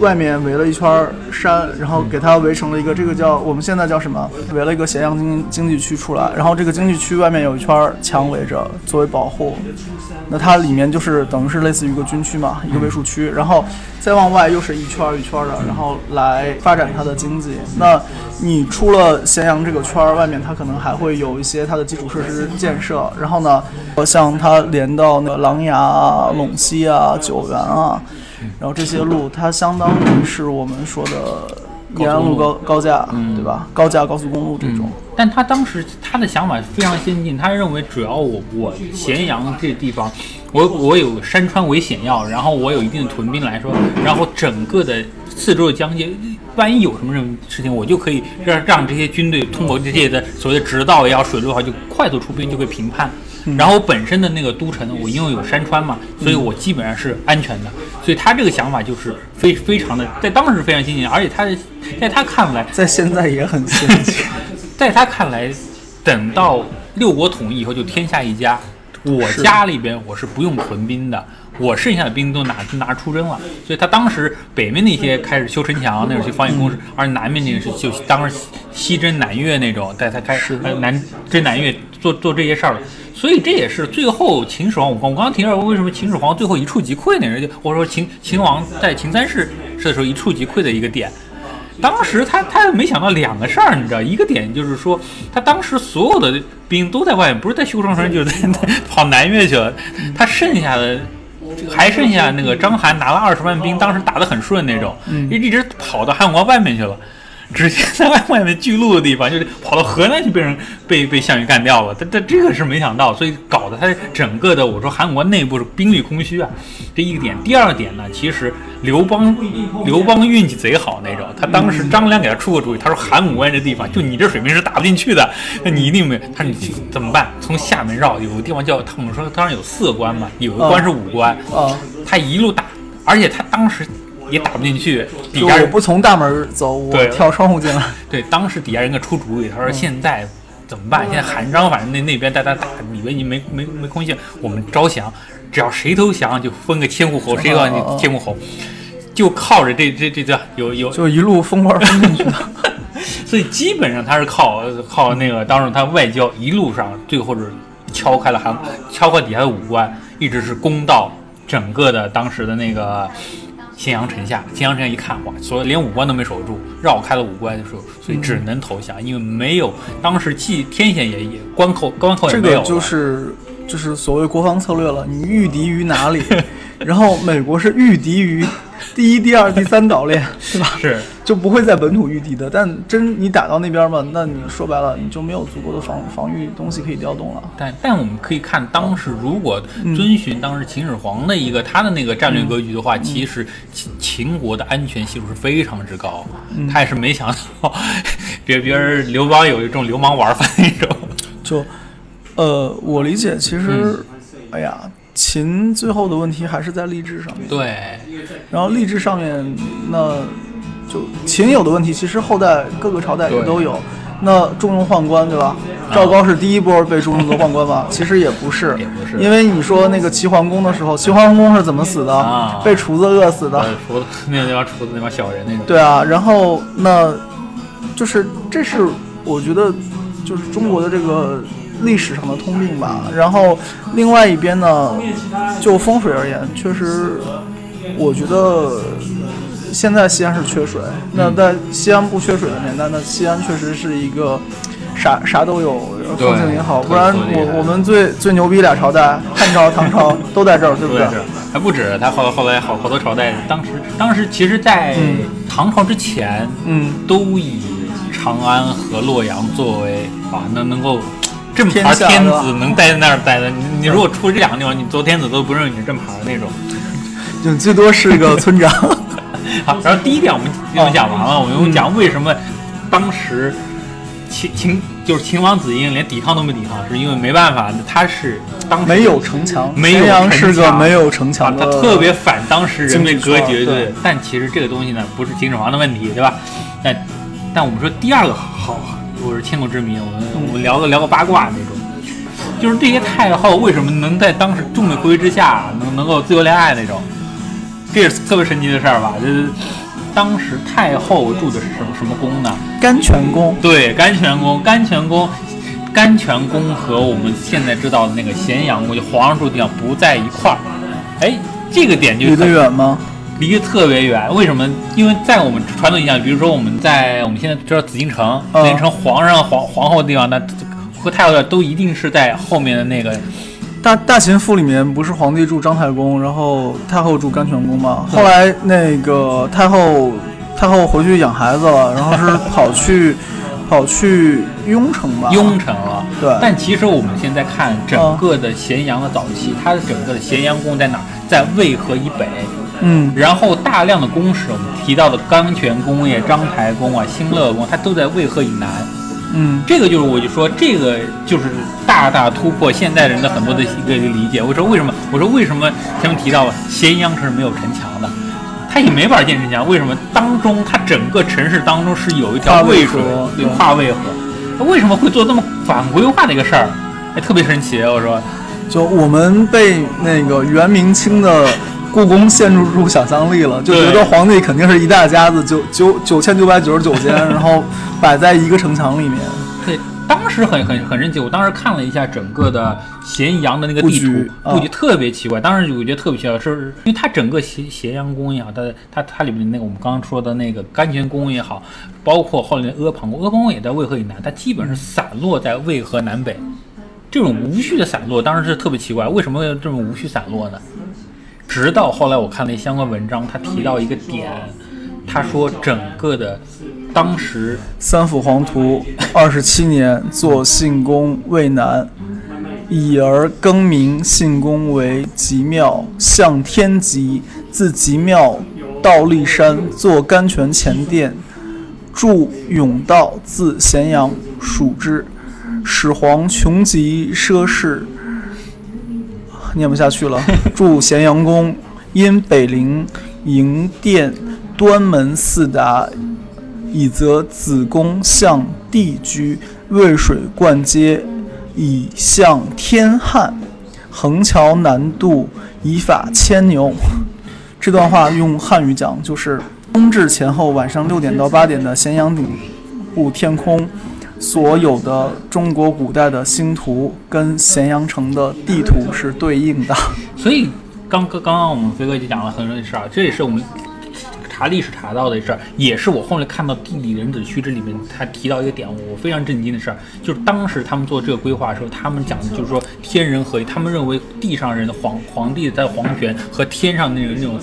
外面围了一圈山，然后给它围成了一个这个叫我们现在叫什么？围了一个咸阳经经济区出来，然后这个经济区外面有一圈墙围着作为保护。那它里面就是等于是类似于一个军区嘛，一个卫戍区，然后再往外又是一圈一圈的，然后来发展它的经济。那你出了咸阳这个圈儿，外面它可能还会有一些它的基础设施建设，然后呢，像它连到那个琅琊啊、陇西啊、九原啊。然后这些路，它相当于是我们说的延安路高高架，对吧？高架高速公路这种。但他当时他的想法非常先进，他认为只要我我咸阳这地方，我我有山川为险要，然后我有一定的屯兵来说，然后整个的四周的疆界，万一有什么事情，我就可以让让这些军队通过这些的所谓的直道也好，水路也好，就快速出兵，就可以平叛。然后本身的那个都城，我因为有山川嘛，所以我基本上是安全的。所以他这个想法就是非非常的，在当时非常先进，而且他在他看来，在现在也很先进。在他看来，等到六国统一以后就天下一家，我家里边我是不用屯兵的，我剩下的兵都拿拿出征了，所以他当时北面那些开始修城墙，那种去防御工事，而南面那个是就当时西征南越那种，在他开始呃南征南越做做这些事儿了。所以这也是最后秦始皇，我刚我刚刚提到为什么秦始皇最后一触即溃呢？就或者说秦秦王在秦三世的时候一触即溃的一个点。当时他他没想到两个事儿，你知道，一个点就是说，他当时所有的兵都在外面，不是在修长城，就是在跑南越去了。他剩下的还剩下那个章邯拿了二十万兵，当时打得很顺那种，一一直跑到汉国外面去了。直接在外外面巨鹿的地方，就是跑到河南去被人被被项羽干掉了。他他这个是没想到，所以搞得他整个的我说韩国内部是兵力空虚啊，这一个点。第二个点呢，其实刘邦刘邦运气贼好那种，他当时张良给他出个主意，他说函谷关这地方就你这水平是打不进去的，那你一定没。他说你怎么办？从下面绕，有个地方叫他们说当然有四关嘛，有个关是五关，他一路打，而且他当时。也打不进去，底下我不从大门走，我跳窗户进来。对，当时底下人给出主意，他说现在怎么办？现在韩章反正那那边大家打，以为你没没没空性，我们招降，只要谁投降就分个千户侯，谁投降千户侯，就靠着这这这这有有，就一路风花分进去的。所以基本上他是靠靠那个当时他外交一路上最后是敲开了韩敲开底下的五关，一直是攻到整个的当时的那个。咸阳城下，咸阳城下一看，哇，所连五关都没守住，绕开了五关的时候，所以只能投降，因为没有当时既天险也也关口关口也没有。这个就是就是所谓国防策略了，你御敌于哪里？然后美国是御敌于。第一、第二、第三岛链，是吧？是，就不会在本土御敌的。但真你打到那边嘛，那你说白了，你就没有足够的防防御东西可以调动了。但但我们可以看，当时如果遵循当时秦始皇的一个他的那个战略格局的话，其实秦秦国的安全系数是非常之高。他也是没想到，别别人刘邦有一种流氓玩法那种。就，呃，我理解，其实，哎呀。秦最后的问题还是在励志上面。对，然后励志上面，那就秦有的问题，其实后代各个朝代也都有。那重用宦官，对吧？赵高是第一波被重用的宦官吧？其实也不是，也不是。因为你说那个齐桓公的时候，齐桓公是怎么死的？啊，被厨子饿死的。厨子那那帮厨子那帮小人那种。对啊，然后那，就是这是我觉得，就是中国的这个。历史上的通病吧，然后另外一边呢，就风水而言，确实，我觉得现在西安是缺水。那在西安不缺水的年代，那西安确实是一个啥啥都有，风景也好。不然我我们最最牛逼俩朝代，汉朝、唐朝 都在这儿，对不对？还不止，他后后来好好多朝代，当时当时其实，在唐朝之前，嗯，都以长安和洛阳作为啊，能能够。正牌天子能待在那儿待的，你你如果出这两个地方，你做天子都不认为你是正牌的那种，就最多是个村长。好，然后第一点我们已经讲完了，我们讲为什么当时秦秦就是秦王子婴连抵抗都没抵抗，是因为没办法，他是当没有城墙，咸阳是个没有城墙他特别反当时人类格局，对。但其实这个东西呢，不是秦始皇的问题，对吧？但但我们说第二个好。我是千古之谜，我们我们聊个聊个八卦那种，就是这些太后为什么能在当时众目睽睽之下能能够自由恋爱那种，这是特别神奇的事儿吧？就是当时太后住的是什么什么宫呢？甘泉宫。对，甘泉宫，甘泉宫，甘泉宫和我们现在知道的那个咸阳宫，就皇上住的地方不在一块儿。哎，这个点就离得远吗？离得特别远，为什么？因为在我们传统印象，比如说我们在我们现在知道紫禁城，紫禁城皇上、皇皇后的地方，那和太后都一定是在后面的那个大大秦赋里面，不是皇帝住章太公，然后太后住甘泉宫吗？后来那个太后太后回去养孩子了，然后是跑去 跑去雍城吧？雍城了。对。但其实我们现在看整个的咸阳的早期，它的整个的咸阳宫在哪？在渭河以北。嗯，然后大量的工时，我们提到的甘泉工业、章台工啊、兴乐宫，它都在渭河以南。嗯，这个就是我就说，这个就是大大突破现代人的很多的一个理解。我说为什么？我说为什么前面提到了咸阳城是没有城墙的？它也没法建城墙。为什么？当中它整个城市当中是有一条渭河，跨渭河。它为什么会做这么反规划的一个事儿？哎，特别神奇。我说。就我们被那个元明清的故宫限制住想象力了，就觉得皇帝肯定是一大家子，九九九千九百九十九间，然后摆在一个城墙里面。对，当时很很很神奇。我当时看了一下整个的咸阳的那个地图，布局特别奇怪。当时我觉得特别奇怪，是因为它整个咸咸阳宫也好，它它它里面那个我们刚刚说的那个甘泉宫也好，包括后来的阿房宫，阿房宫也在渭河以南，它基本是散落在渭河南北。这种无序的散落，当时是特别奇怪，为什么要这么无序散落呢？直到后来我看了一相关文章，他提到一个点，他说整个的当时三辅皇图二十七年做信宫渭南，以而更名信宫为极庙，向天极，自极庙到骊山，作甘泉前殿，筑甬道，自咸阳属之。始皇穷极奢侈，念不下去了。住咸阳宫，因北陵营殿端门四达，以则子宫向地居，渭水贯接，以向天汉。横桥南渡，以法牵牛。这段话用汉语讲，就是冬至前后晚上六点到八点的咸阳顶部天空。所有的中国古代的星图跟咸阳城的地图是对应的，所以刚刚刚刚我们飞哥就讲了很多事儿，这也是我们查历史查到的事儿，也是我后来看到《地理人子虚》这》里面他提到一个点，我非常震惊的事儿，就是当时他们做这个规划的时候，他们讲的就是说天人合一，他们认为地上人的皇皇帝在皇权和天上那个那种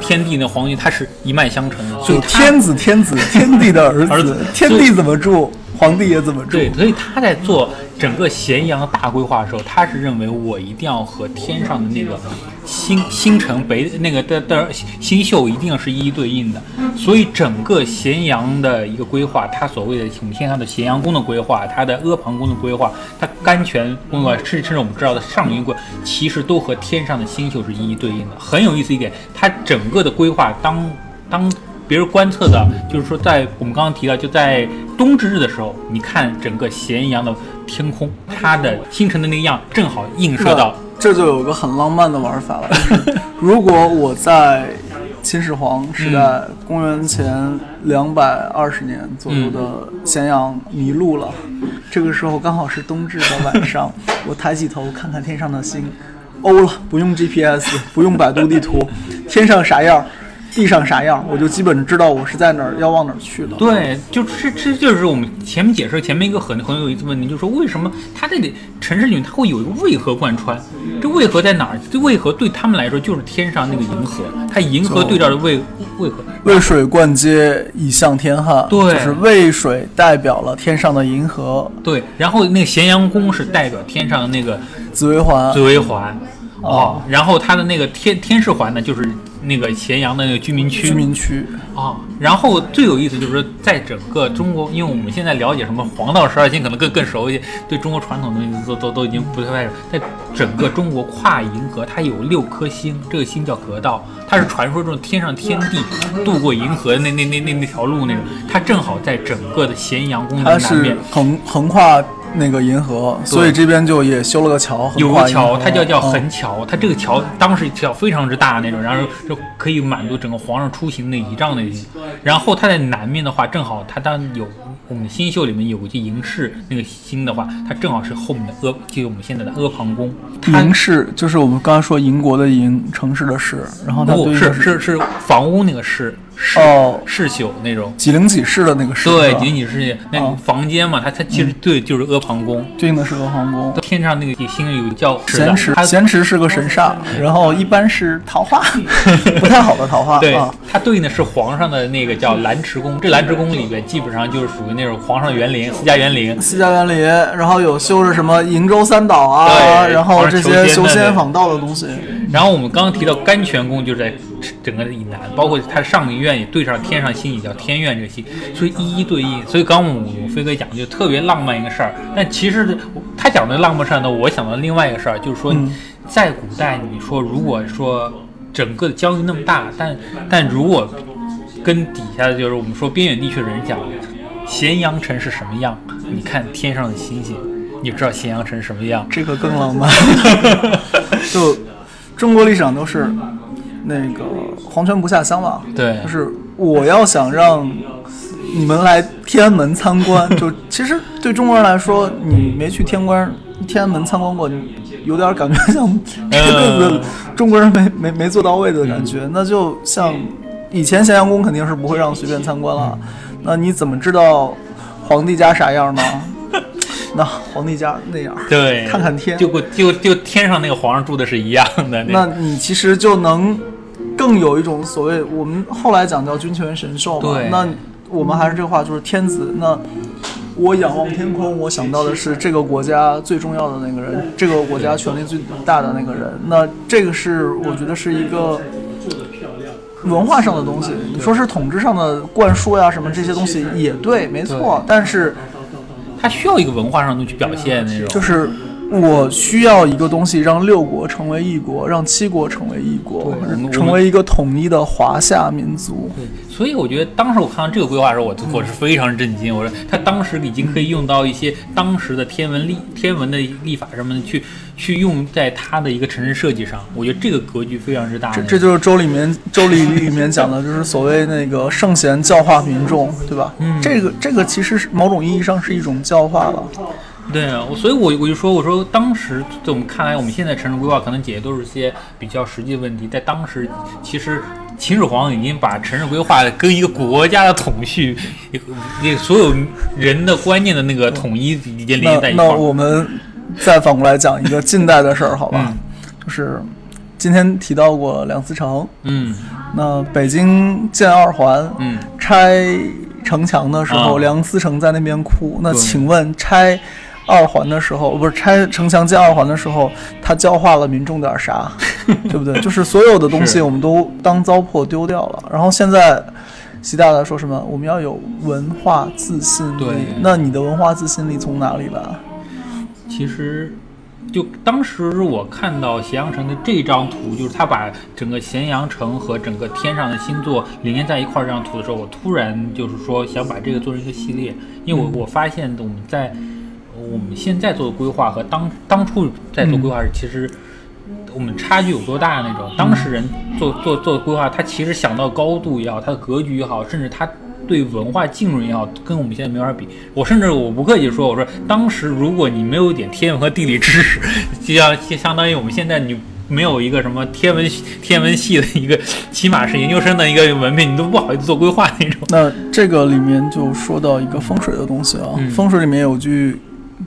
天地那皇帝他是一脉相承的，所以天子天子天帝的儿子，天地怎么住？皇帝也怎么住？对，所以他在做整个咸阳大规划的时候，他是认为我一定要和天上的那个星星辰北那个的的星宿一定要是一一对应的。所以整个咸阳的一个规划，他所谓的我们现在的咸阳宫的规划，他的阿房宫的规划，他甘泉宫的，甚至我们知道的上云宫，其实都和天上的星宿是一一对应的。很有意思一点，他整个的规划当当。别人观测的，就是说，在我们刚刚提到，就在冬至日的时候，你看整个咸阳的天空，它的星辰的那个样，正好映射到。这就有个很浪漫的玩法了。如果我在秦始皇时代，公元前两百二十年左右的咸阳迷路了，这个时候刚好是冬至的晚上，我抬起头看看天上的星，欧了，不用 GPS，不用百度地图，天上啥样？地上啥样，我就基本知道我是在哪儿，要往哪儿去了。对，就是这就是我们前面解释前面一个很很有意思问题，就是说为什么它这里城市里面它会有一个渭河贯穿？这渭河在哪儿？这渭河对他们来说就是天上那个银河，它银河对照的渭渭河，渭水贯街以向天汉。对，就是渭水代表了天上的银河。对，然后那个咸阳宫是代表天上的那个紫薇环。紫薇环。哦，然后它的那个天天市环呢，就是那个咸阳的那个居民区。居民区啊，然后最有意思就是说，在整个中国，因为我们现在了解什么黄道十二星，可能更更熟一些，对中国传统东西都都都已经不太熟。在整个中国跨银河，它有六颗星，这个星叫阁道，它是传说中天上天帝渡过银河那那那那那条路那种，它正好在整个的咸阳宫的南面，横横跨。那个银河，所以这边就也修了个桥，有个桥，它叫叫横桥，它这个桥当时桥非常之大那种，然后就可以满足整个皇上出行的仪仗那些。然后它在南面的话，正好它当有我们新宿里面有个银饰那个星的话，它正好是后面的阿，就是我们现在的阿房宫。银饰就是我们刚刚说银国的银，城市的市，然后它是是是房屋那个市。哦，世宿那种。几零几室的那个室，对，几零几室那房间嘛，它它其实对就是阿房宫，对应的是阿房宫。天上那个星有叫咸池，咸池是个神煞，然后一般是桃花，不太好的桃花。对，它对应的是皇上的那个叫蓝池宫，这蓝池宫里边基本上就是属于那种皇上的园林，私家园林，私家园林，然后有修着什么瀛洲三岛啊，然后这些修仙访道的东西。然后我们刚刚提到甘泉宫，就是在整个的以南，包括它上林苑也对上天上星，也叫天院这个星，所以一一对应。所以刚我我飞哥讲就特别浪漫一个事儿。但其实他讲的浪漫事儿呢，我想到另外一个事儿，就是说在古代，你说如果说整个的疆域那么大，但但如果跟底下的就是我们说边远地区的人讲，咸阳城是什么样？你看天上的星星。你知道咸阳城什么样？这个更浪漫。就中国历史上都是那个皇权不下乡嘛，对。就是我要想让你们来天安门参观，就其实对中国人来说，你没去天关天安门参观过，你有点感觉像这辈子中国人没没没做到位的感觉。那就像以前咸阳宫肯定是不会让随便参观了，那你怎么知道皇帝家啥样呢？那皇帝家那样，对，看看天。就跟就就天上那个皇上住的是一样的。那你其实就能更有一种所谓我们后来讲叫君权神授嘛。那我们还是这话，就是天子。那我仰望天空，我想到的是这个国家最重要的那个人，这个国家权力最大的那个人。那这个是我觉得是一个。文化上的东西，你说是统治上的灌输呀，什么这些东西也对，没错。但是它需要一个文化上的去表现那种。就是我需要一个东西，让六国成为一国，让七国成为一国成为一个统一的华夏民族。对，所以我觉得当时我看到这个规划的时候，我我是非常震惊。我说他当时已经可以用到一些当时的天文历天文的历法什么的去去用在他的一个城市设计上。我觉得这个格局非常之大。这这就是周里面周礼里面讲的，就是所谓那个圣贤教化民众，对吧？嗯这个这个其实是某种意义上是一种教化了。对啊，我所以我我就说，我说当时在我们看来，我们现在城市规划可能解决都是些比较实际的问题，在当时其实秦始皇已经把城市规划跟一个国家的统序，那个所有人的观念的那个统一已经联那那系在一块儿。我们再反过来讲一个近代的事儿，好吧？嗯就是今天提到过梁思成，嗯那北京建二环，嗯，拆城墙的时候，啊梁思成在那边哭。那请问拆二环的时候，不是拆城墙建二环的时候，他教化了民众点啥？对不对？就是所有的东西我们都当糟粕丢掉了。然后现在习大大说什么？我们要有文化自信力对。那你的文化自信力从哪里来？其实，就当时我看到咸阳城的这张图，就是他把整个咸阳城和整个天上的星座连接在一块儿这张图的时候，我突然就是说想把这个做成一个系列，因为我我发现我们在我们现在做的规划和当当初在做规划时，其实。我们差距有多大那种？当时人做做做规划，他其实想到高度也好，他的格局也好，甚至他对文化浸润也好，跟我们现在没法比。我甚至我不客气说，我说当时如果你没有一点天文和地理知识，就像就相当于我们现在你没有一个什么天文天文系的一个，起码是研究生的一个文凭，你都不好意思做规划那种。那这个里面就说到一个风水的东西啊，嗯风水里面有句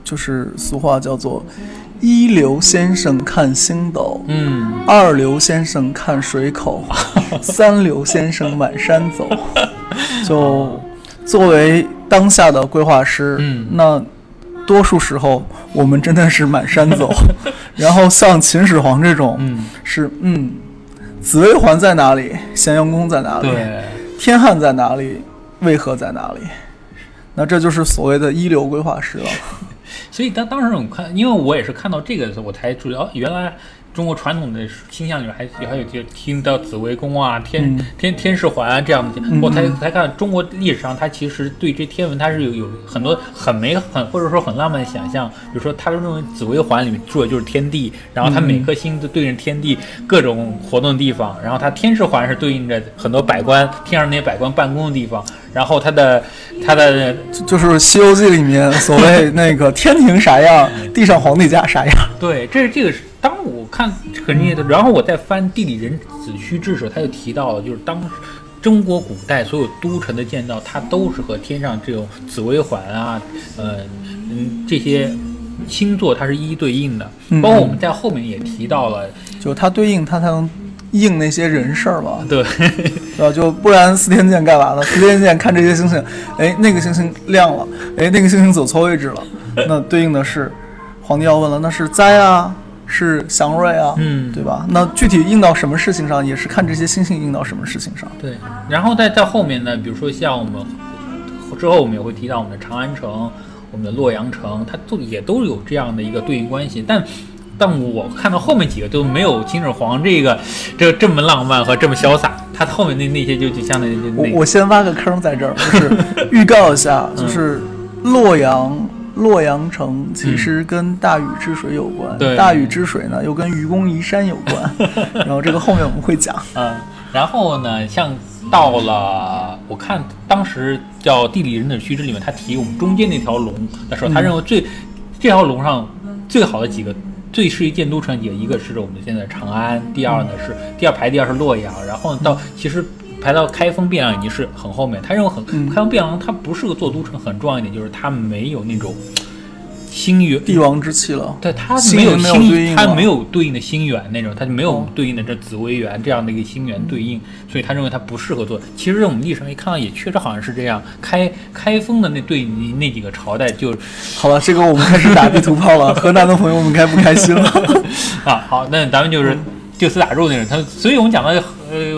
就是俗话叫做“一流先生看星斗”，嗯，二流先生看水口，三流先生满山走。就作为当下的规划师，嗯那多数时候我们真的是满山走。然后像秦始皇这种，嗯，是嗯，紫薇环在哪里？咸阳宫在哪里？对，天汉在哪里？渭河在哪里？那这就是所谓的一流规划师了。所以当当时我看，因为我也是看到这个的时候，我才注意哦，原来中国传统的星象里面还还有就听到紫微宫啊、天、嗯。天天士环啊这样的，嗯。我才才看中国历史上他其实对这天文它是有有很多很美很或者说很浪漫的想象，比如说他认为紫微环里面住的就是天地，然后它每颗星都对应天地各种活动的地方，然后它天士环是对应着很多百官天上那些百官办公的地方，然后它的它的就就是《西游记》里面所谓那个天庭啥样，地上皇帝家啥样。对，这这个是当我看很厉害的，然后我再翻《地理人子虚志》时，他就提到了，就是当时中国古代所有都城的建造，它都是和天上这种紫微环啊，呃，嗯，这些星座它是一一对应的。嗯包括我们在后面也提到了，就它对应，它才能应那些人事儿嘛，对，对吧？就不然司天监干嘛呢？司天监看这些星星，哎，那个星星亮了，哎，那个星星走错位置了，那对应的是皇帝要问了，那是灾啊，是祥瑞啊，嗯对吧？那具体应到什么事情上，也是看这些星星应到什么事情上。对，然后再在后面呢，比如说像我们之后我们也会提到我们的长安城、我们的洛阳城，它都也都有这样的一个对应关系，但。但我看到后面几个都没有秦始皇这个这这么浪漫和这么潇洒，他后面那那些就就相当于我我先挖个坑在这儿，就是预告一下，就是 洛阳洛阳城其实跟大禹治水有关，对大禹治水呢又跟愚公移山有关，然后这个后面我们会讲。嗯，然后呢，像到了我看当时叫《地理人的须知》里面，他提我们中间那条龙的时候，他认为最、这条龙上最好的几个。最适宜建都城也一个是我们现在长安，第二呢是第二排第二是洛阳，然后到其实排到开封汴梁已经是很后面。他认为很嗯开封汴梁它不是个做都城，很重要一点就是它没有那种星源帝王之气了，对，它没有星，对应了它没有对应的星源那种，它就没有哦对应的这紫微垣这样的一个星源对应，所以他认为它不适合做。其实我们历史上一看到，也确实好像是这样。开开封的那对应那几个朝代就好了，这个我们开始打地图炮了，河南的朋友们该不开心了？啊，好，那咱们就是就此打住那种。他，所以我们讲到，呃，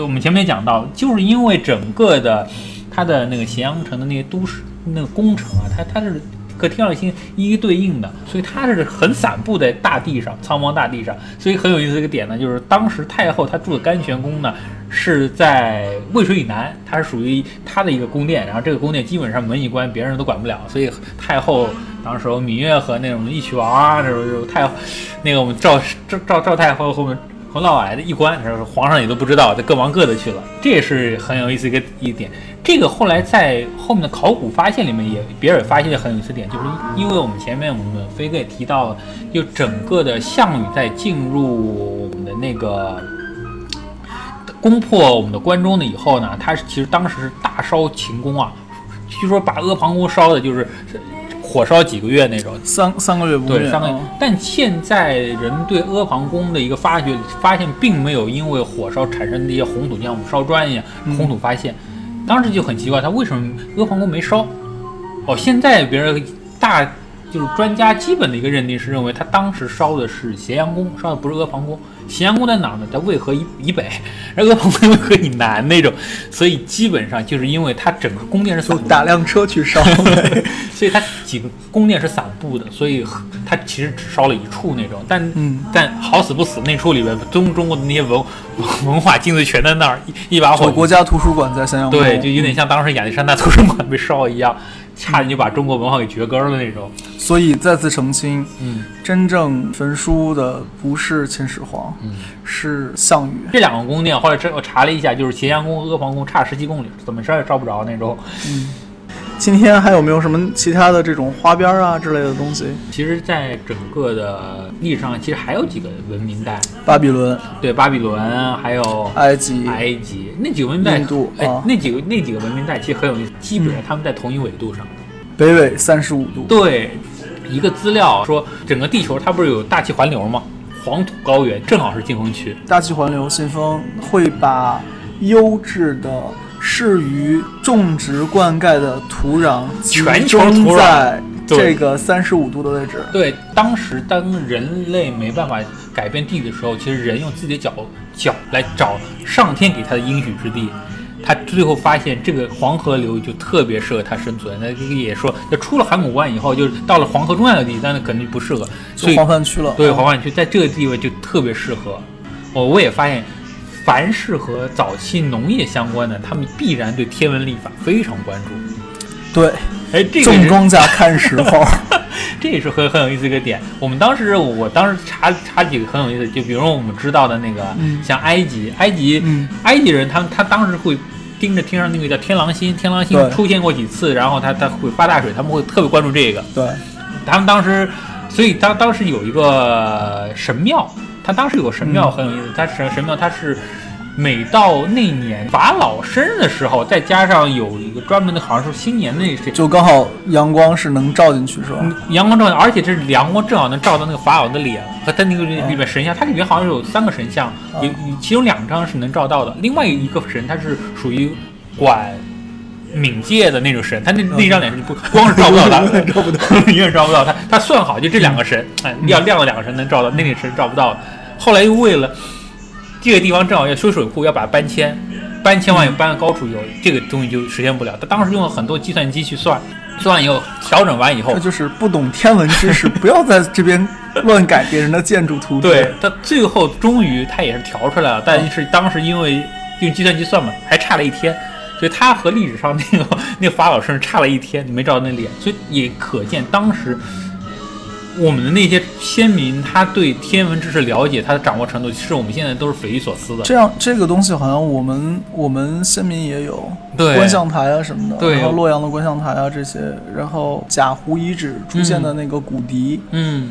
我们前面也讲到，就是因为整个的它的那个咸阳城的那些都市那个工程啊，它它是和天上星一一对应的，所以它是很散布在大地上，苍茫大地上。所以很有意思一个点呢，就是当时太后她住的甘泉宫呢是在渭水以南，它是属于她的一个宫殿，然后这个宫殿基本上门一关，别人都管不了，所以太后当时芈月和那种义渠王啊，那时候就太，那个我们赵赵赵太后后面。从老来的一关，然后皇上也都不知道，他各忙各的去了，这也是很有意思一个一点。这个后来在后面的考古发现里面也，别人也发现很有意思点，就是因为我们前面我们飞哥也提到了，就整个的项羽在进入我们的那个攻破我们的关中的以后呢，他其实当时是大烧秦宫啊，据说把阿房宫烧的就是火烧几个月那种，三三个月不对，三个月嗯。但现在人对阿房宫的一个发掘，发现并没有因为火烧产生的一些红土，就像我们烧砖一样，嗯红土发现。当时就很奇怪，他为什么阿房宫没烧？哦，现在别人大就是专家基本的一个认定是认为他当时烧的是咸阳宫，烧的不是阿房宫。咸阳宫在哪儿呢？在渭河以以北，而阿房宫在渭河以南那种，所以基本上就是因为它整个宫殿是打辆车去烧，所以它几个宫殿是散布的，所以它其实只烧了一处那种，但、嗯。但好死不死那处里边中中国的那些文文化金子全在那儿，一一把火国家图书馆在咸阳宫，对，就有点像当时亚历山大图书馆被烧一样，差点就把中国文化给绝根了那种。所以再次澄清，嗯真正焚书的不是秦始皇，嗯，是项羽。这两个宫殿后来这我查了一下，就是咸阳宫、阿房宫差十七公里，怎么烧也烧不着那种。今天还有没有什么其他的这种花边啊之类的东西？其实，在整个的历史上，其实还有几个文明带，巴比伦、对，巴比伦，还有埃及、埃及那几个文明带，印度哎啊，那几个那几个文明带其实很有意思，基本上他们在同一纬度上。北纬三十五度。对，一个资料说，整个地球它不是有大气环流吗？黄土高原正好是净风区。大气环流信封会把优质的适于种植灌溉的土壤全球土壤在这个三十五度的位置。对，当时当人类没办法改变地的时候，其实人用自己的脚脚来找上天给他的应许之地。他最后发现这个黄河流域就特别适合他生存。那这个也说，那出了函谷关以后，就是到了黄河中下的地，但是肯定不适合。所以黄泛区了。对，嗯黄泛区在这个地位就特别适合。哦，我也发现，凡是和早期农业相关的，他们必然对天文历法非常关注。对，哎，这个是种庄稼看时候。这也是很很有意思一个点。我们当时，我当时查查几个很有意思，就比如说我们知道的那个，嗯像埃及，埃及，嗯埃及人他们他当时会盯着天上那个叫天狼星，天狼星出现过几次，然后他他会发大水，他们会特别关注这个。对，他们当时，所以当当时有一个神庙，他当时有个神庙嗯很有意思，他神神庙他是每到那年法老生日的时候，再加上有一个专门的，好像是新年那谁。就刚好阳光是能照进去，是吧？嗯阳光照进，而且这阳光正好能照到那个法老的脸和他那个里面神像，它里面好像有三个神像，有其中两张是能照到的，另外一个神他是属于管冥界的那种神，他那那张脸是不光是照不到他，照不到，永远照不到他。他算好就这两个神，哎，要亮的两个神能照到，那个神照不到。后来又为了这个地方正好要修水库，要把它搬迁，搬迁完以后搬到高处以后，这个东西就实现不了。他当时用了很多计算机去算，算完以后调整完以后这，就是不懂天文知识，不要在这边乱改别人的建筑图纸。对，他最后终于他也是调出来了，但是当时因为用计算机算嘛，还差了一天，所以他和历史上那个 那个法老甚至差了一天，你没照那脸，所以也可见当时。我们的那些先民，他对天文知识了解，他的掌握程度，其实我们现在都是匪夷所思的。这样，这个东西好像我们我们先民也有，对观象台啊什么的，对然后洛阳的观象台啊这些，然后贾湖遗址出现的那个骨笛，嗯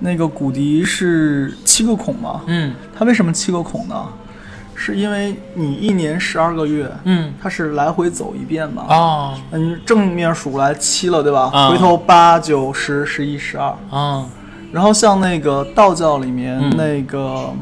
那个骨笛是七个孔吗？嗯它为什么七个孔呢？是因为你一年十二个月，嗯。它是来回走一遍嘛？啊。嗯，正面数来七了，对吧？啊。回头八九十十一十二，啊。然后像那个道教里面、嗯。那个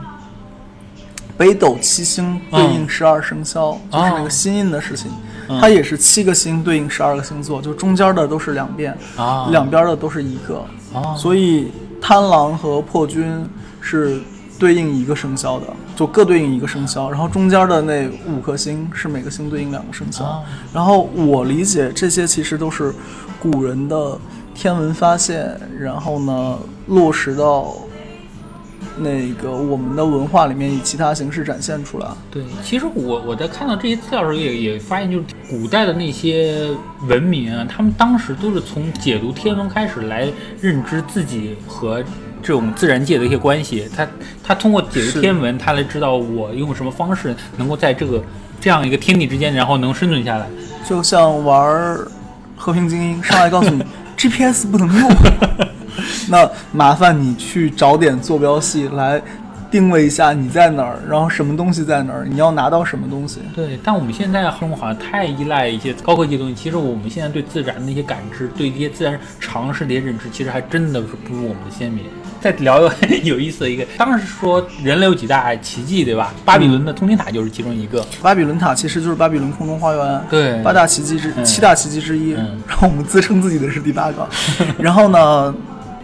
北斗七星对应十二生肖，就是那个心印的事情，嗯。它也是七个星对应十二个星座，就中间的都是两遍，啊。两边的都是一个，啊，所以贪狼和破军是对应一个生肖的，就各对应一个生肖，然后中间的那五颗星是每个星对应两个生肖。啊然后我理解这些其实都是古人的天文发现，然后呢落实到那个我们的文化里面，以其他形式展现出来。对，其实我我在看到这些资料的时候也也发现，就是古代的那些文明啊，他们当时都是从解读天文开始来认知自己和这种自然界的一些关系。他他通过解读天文，他来知道我用什么方式能够在这个这样一个天地之间，然后能生存下来。就像玩儿和平精英，上来告诉你 GPS 不能用，那麻烦你去找点坐标系来定位一下你在哪儿，然后什么东西在哪儿，你要拿到什么东西。对，但我们现在生活好像太依赖一些高科技的东西。其实我们现在对自然的一些感知，对一些自然常识的一些认知，其实还真的是不如我们的先民。再聊一个有意思的一个，当时说人类有几大奇迹，对吧？巴比伦的通天塔就是其中一个。巴比伦塔其实就是巴比伦空中花园，对八大奇迹之嗯七大奇迹之一。嗯然后我们自称自己的是第八个。然后呢，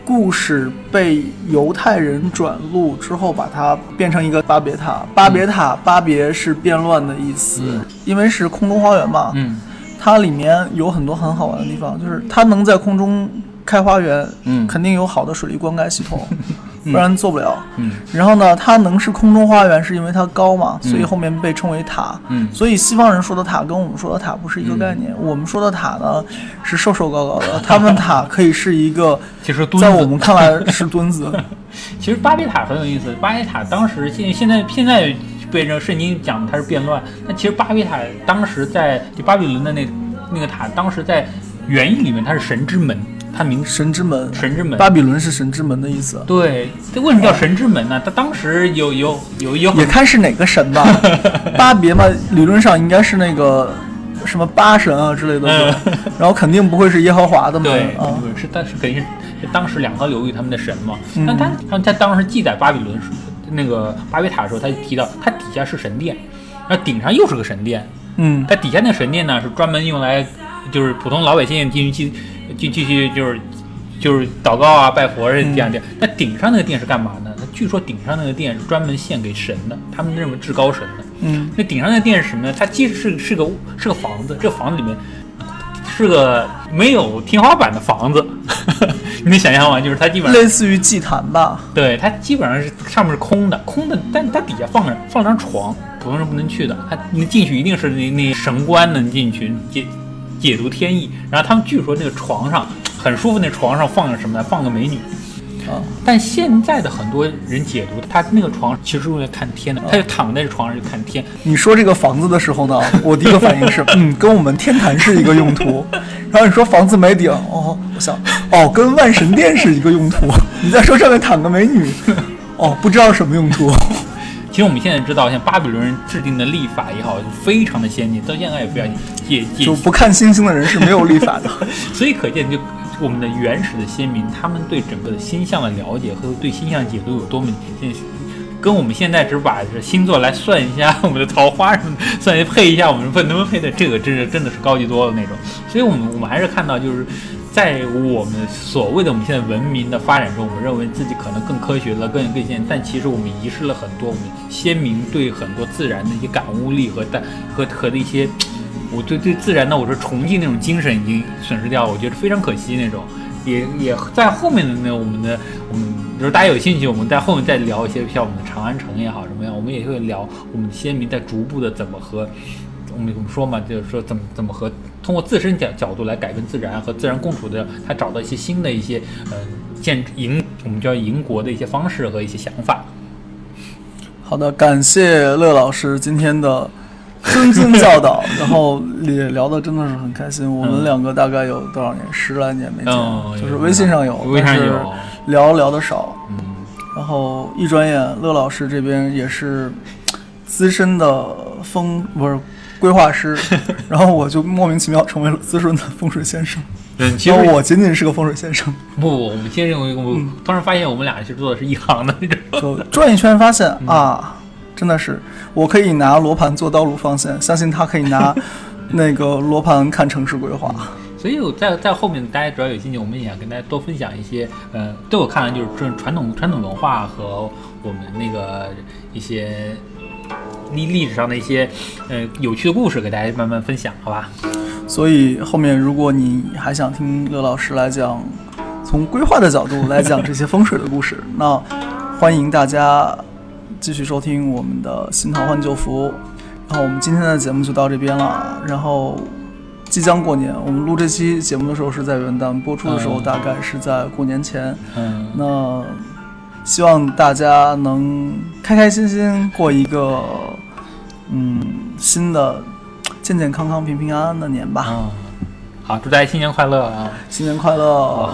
故事被犹太人转录之后，把它变成一个巴别塔。巴别塔，巴别是变乱的意思，嗯因为是空中花园嘛。嗯它里面有很多很好玩的地方，就是它能在空中开花园，嗯肯定有好的水利灌溉系统，不然做不了。嗯然后呢，它能是空中花园，是因为它高嘛，所以后面被称为塔。嗯所以西方人说的塔跟我们说的塔不是一个概念。我们说的塔呢是瘦瘦高高的，他们塔可以是一个，其实墩在我，们看来是墩子。其实巴别塔很有意思。巴别塔当时现现在现在被这圣经讲它是变乱，那其实巴别塔当时在就巴比伦的那那个塔，当时在原意里面它是神之门，它名神之门，神之门。巴比伦是神之门的意思。对，这为什么叫神之门呢？它当时有有有有也看是哪个神吧，巴别嘛，理论上应该是那个什么巴神啊之类的，然后肯定不会是耶和华的嘛对，啊。是但是肯定是是当时两河流域他们的神嘛。嗯但他他他当时记载巴比伦那个巴别塔的时候，他就提到它底下是神殿，然后顶上又是个神殿。嗯，它底下那个神殿呢，是专门用来就是普通老百姓进去进进去就是就是祷告啊、拜佛这样的。那顶上那个殿是干嘛呢？它据说顶上那个殿是专门献给神的，他们认为至高神的。嗯，那顶上那个殿是什么呢？它其实是是个是个房子，这个房子里面是个没有天花板的房子，你能想象吗？就是它基本上类似于祭坛吧。对，它基本上是上面是空的，空的，但它底下放着放张床，普通人不能去的。它你进去一定是那那神官能进去解解读天意。然后他们据说那个床上很舒服，那床上放着什么呢？放个美女。啊，但现在的很多人解读，他那个床其实是用来看天的，他就躺在这床上就看天。你说这个房子的时候呢，我第一个反应是，嗯，跟我们天坛是一个用途。然后你说房子没顶，哦，我想，哦，跟万神殿是一个用途。你再说上面躺个美女，哦，不知道什么用途。其实我们现在知道，像巴比伦人制定的历法也好，非常的先进，到现在也非常也也就不看星星的人是没有历法的。所以可见，就我们的原始的先民，他们对整个的星象的了解和对星象解读有多么现跟我们现在只把这星座来算一下我们的桃花什么的，算一配一下我们能不能配的，这个真是真的是高级多了那种。所以我们我们还是看到，就是在我们所谓的我们现在文明的发展中，我们认为自己可能更科学了、更更先进，但其实我们遗失了很多我们先民对很多自然的一些感悟力和带和和的一些。我对对自然的我说崇敬那种精神已经损失掉了，我觉得非常可惜那种。也也在后面的那我们的我们，如果大家有兴趣，我们在后面再聊一些像我们的长安城也好什么样，我们也会聊我们先民在逐步的怎么和我们我们说嘛，就是说怎么怎么和通过自身角角度来改变自然和自然共处的，他找到一些新的一些呃建营我们叫营国的一些方式和一些想法。好的，感谢乐老师今天的 谆谆教导，然后也聊的真的是很开心。我们两个大概有多少年？十来年没见，嗯，就是微信上有，微信上有，聊聊的少。嗯，然后一转眼，乐老师这边也是资深的风不是规划师，然后我就莫名其妙成为了资深的风水先生。嗯，其实我仅仅是个风水先生。不，我们先生，我突然发现我们俩其实做的是一行的那种。转一圈发现啊，真的是我可以拿罗盘做道路方向，相信他可以拿 那个罗盘看城市规划。所以我，在在后面大家只要有兴趣，我们也想跟大家多分享一些，呃，对我看来就是这传统传统文化和我们那个一些历历史上的一些呃有趣的故事，给大家慢慢分享，好吧？所以后面如果你还想听乐老师来讲，从规划的角度来讲这些风水的故事，那欢迎大家继续收听我们的新桃换旧符。然后我们今天的节目就到这边了。然后即将过年，我们录这期节目的时候是在元旦，播出的时候大概是在过年前。嗯。那希望大家能开开心心过一个嗯新的。健健康康、平平安安的年吧。嗯，好，祝大家新年快乐啊！新年快乐。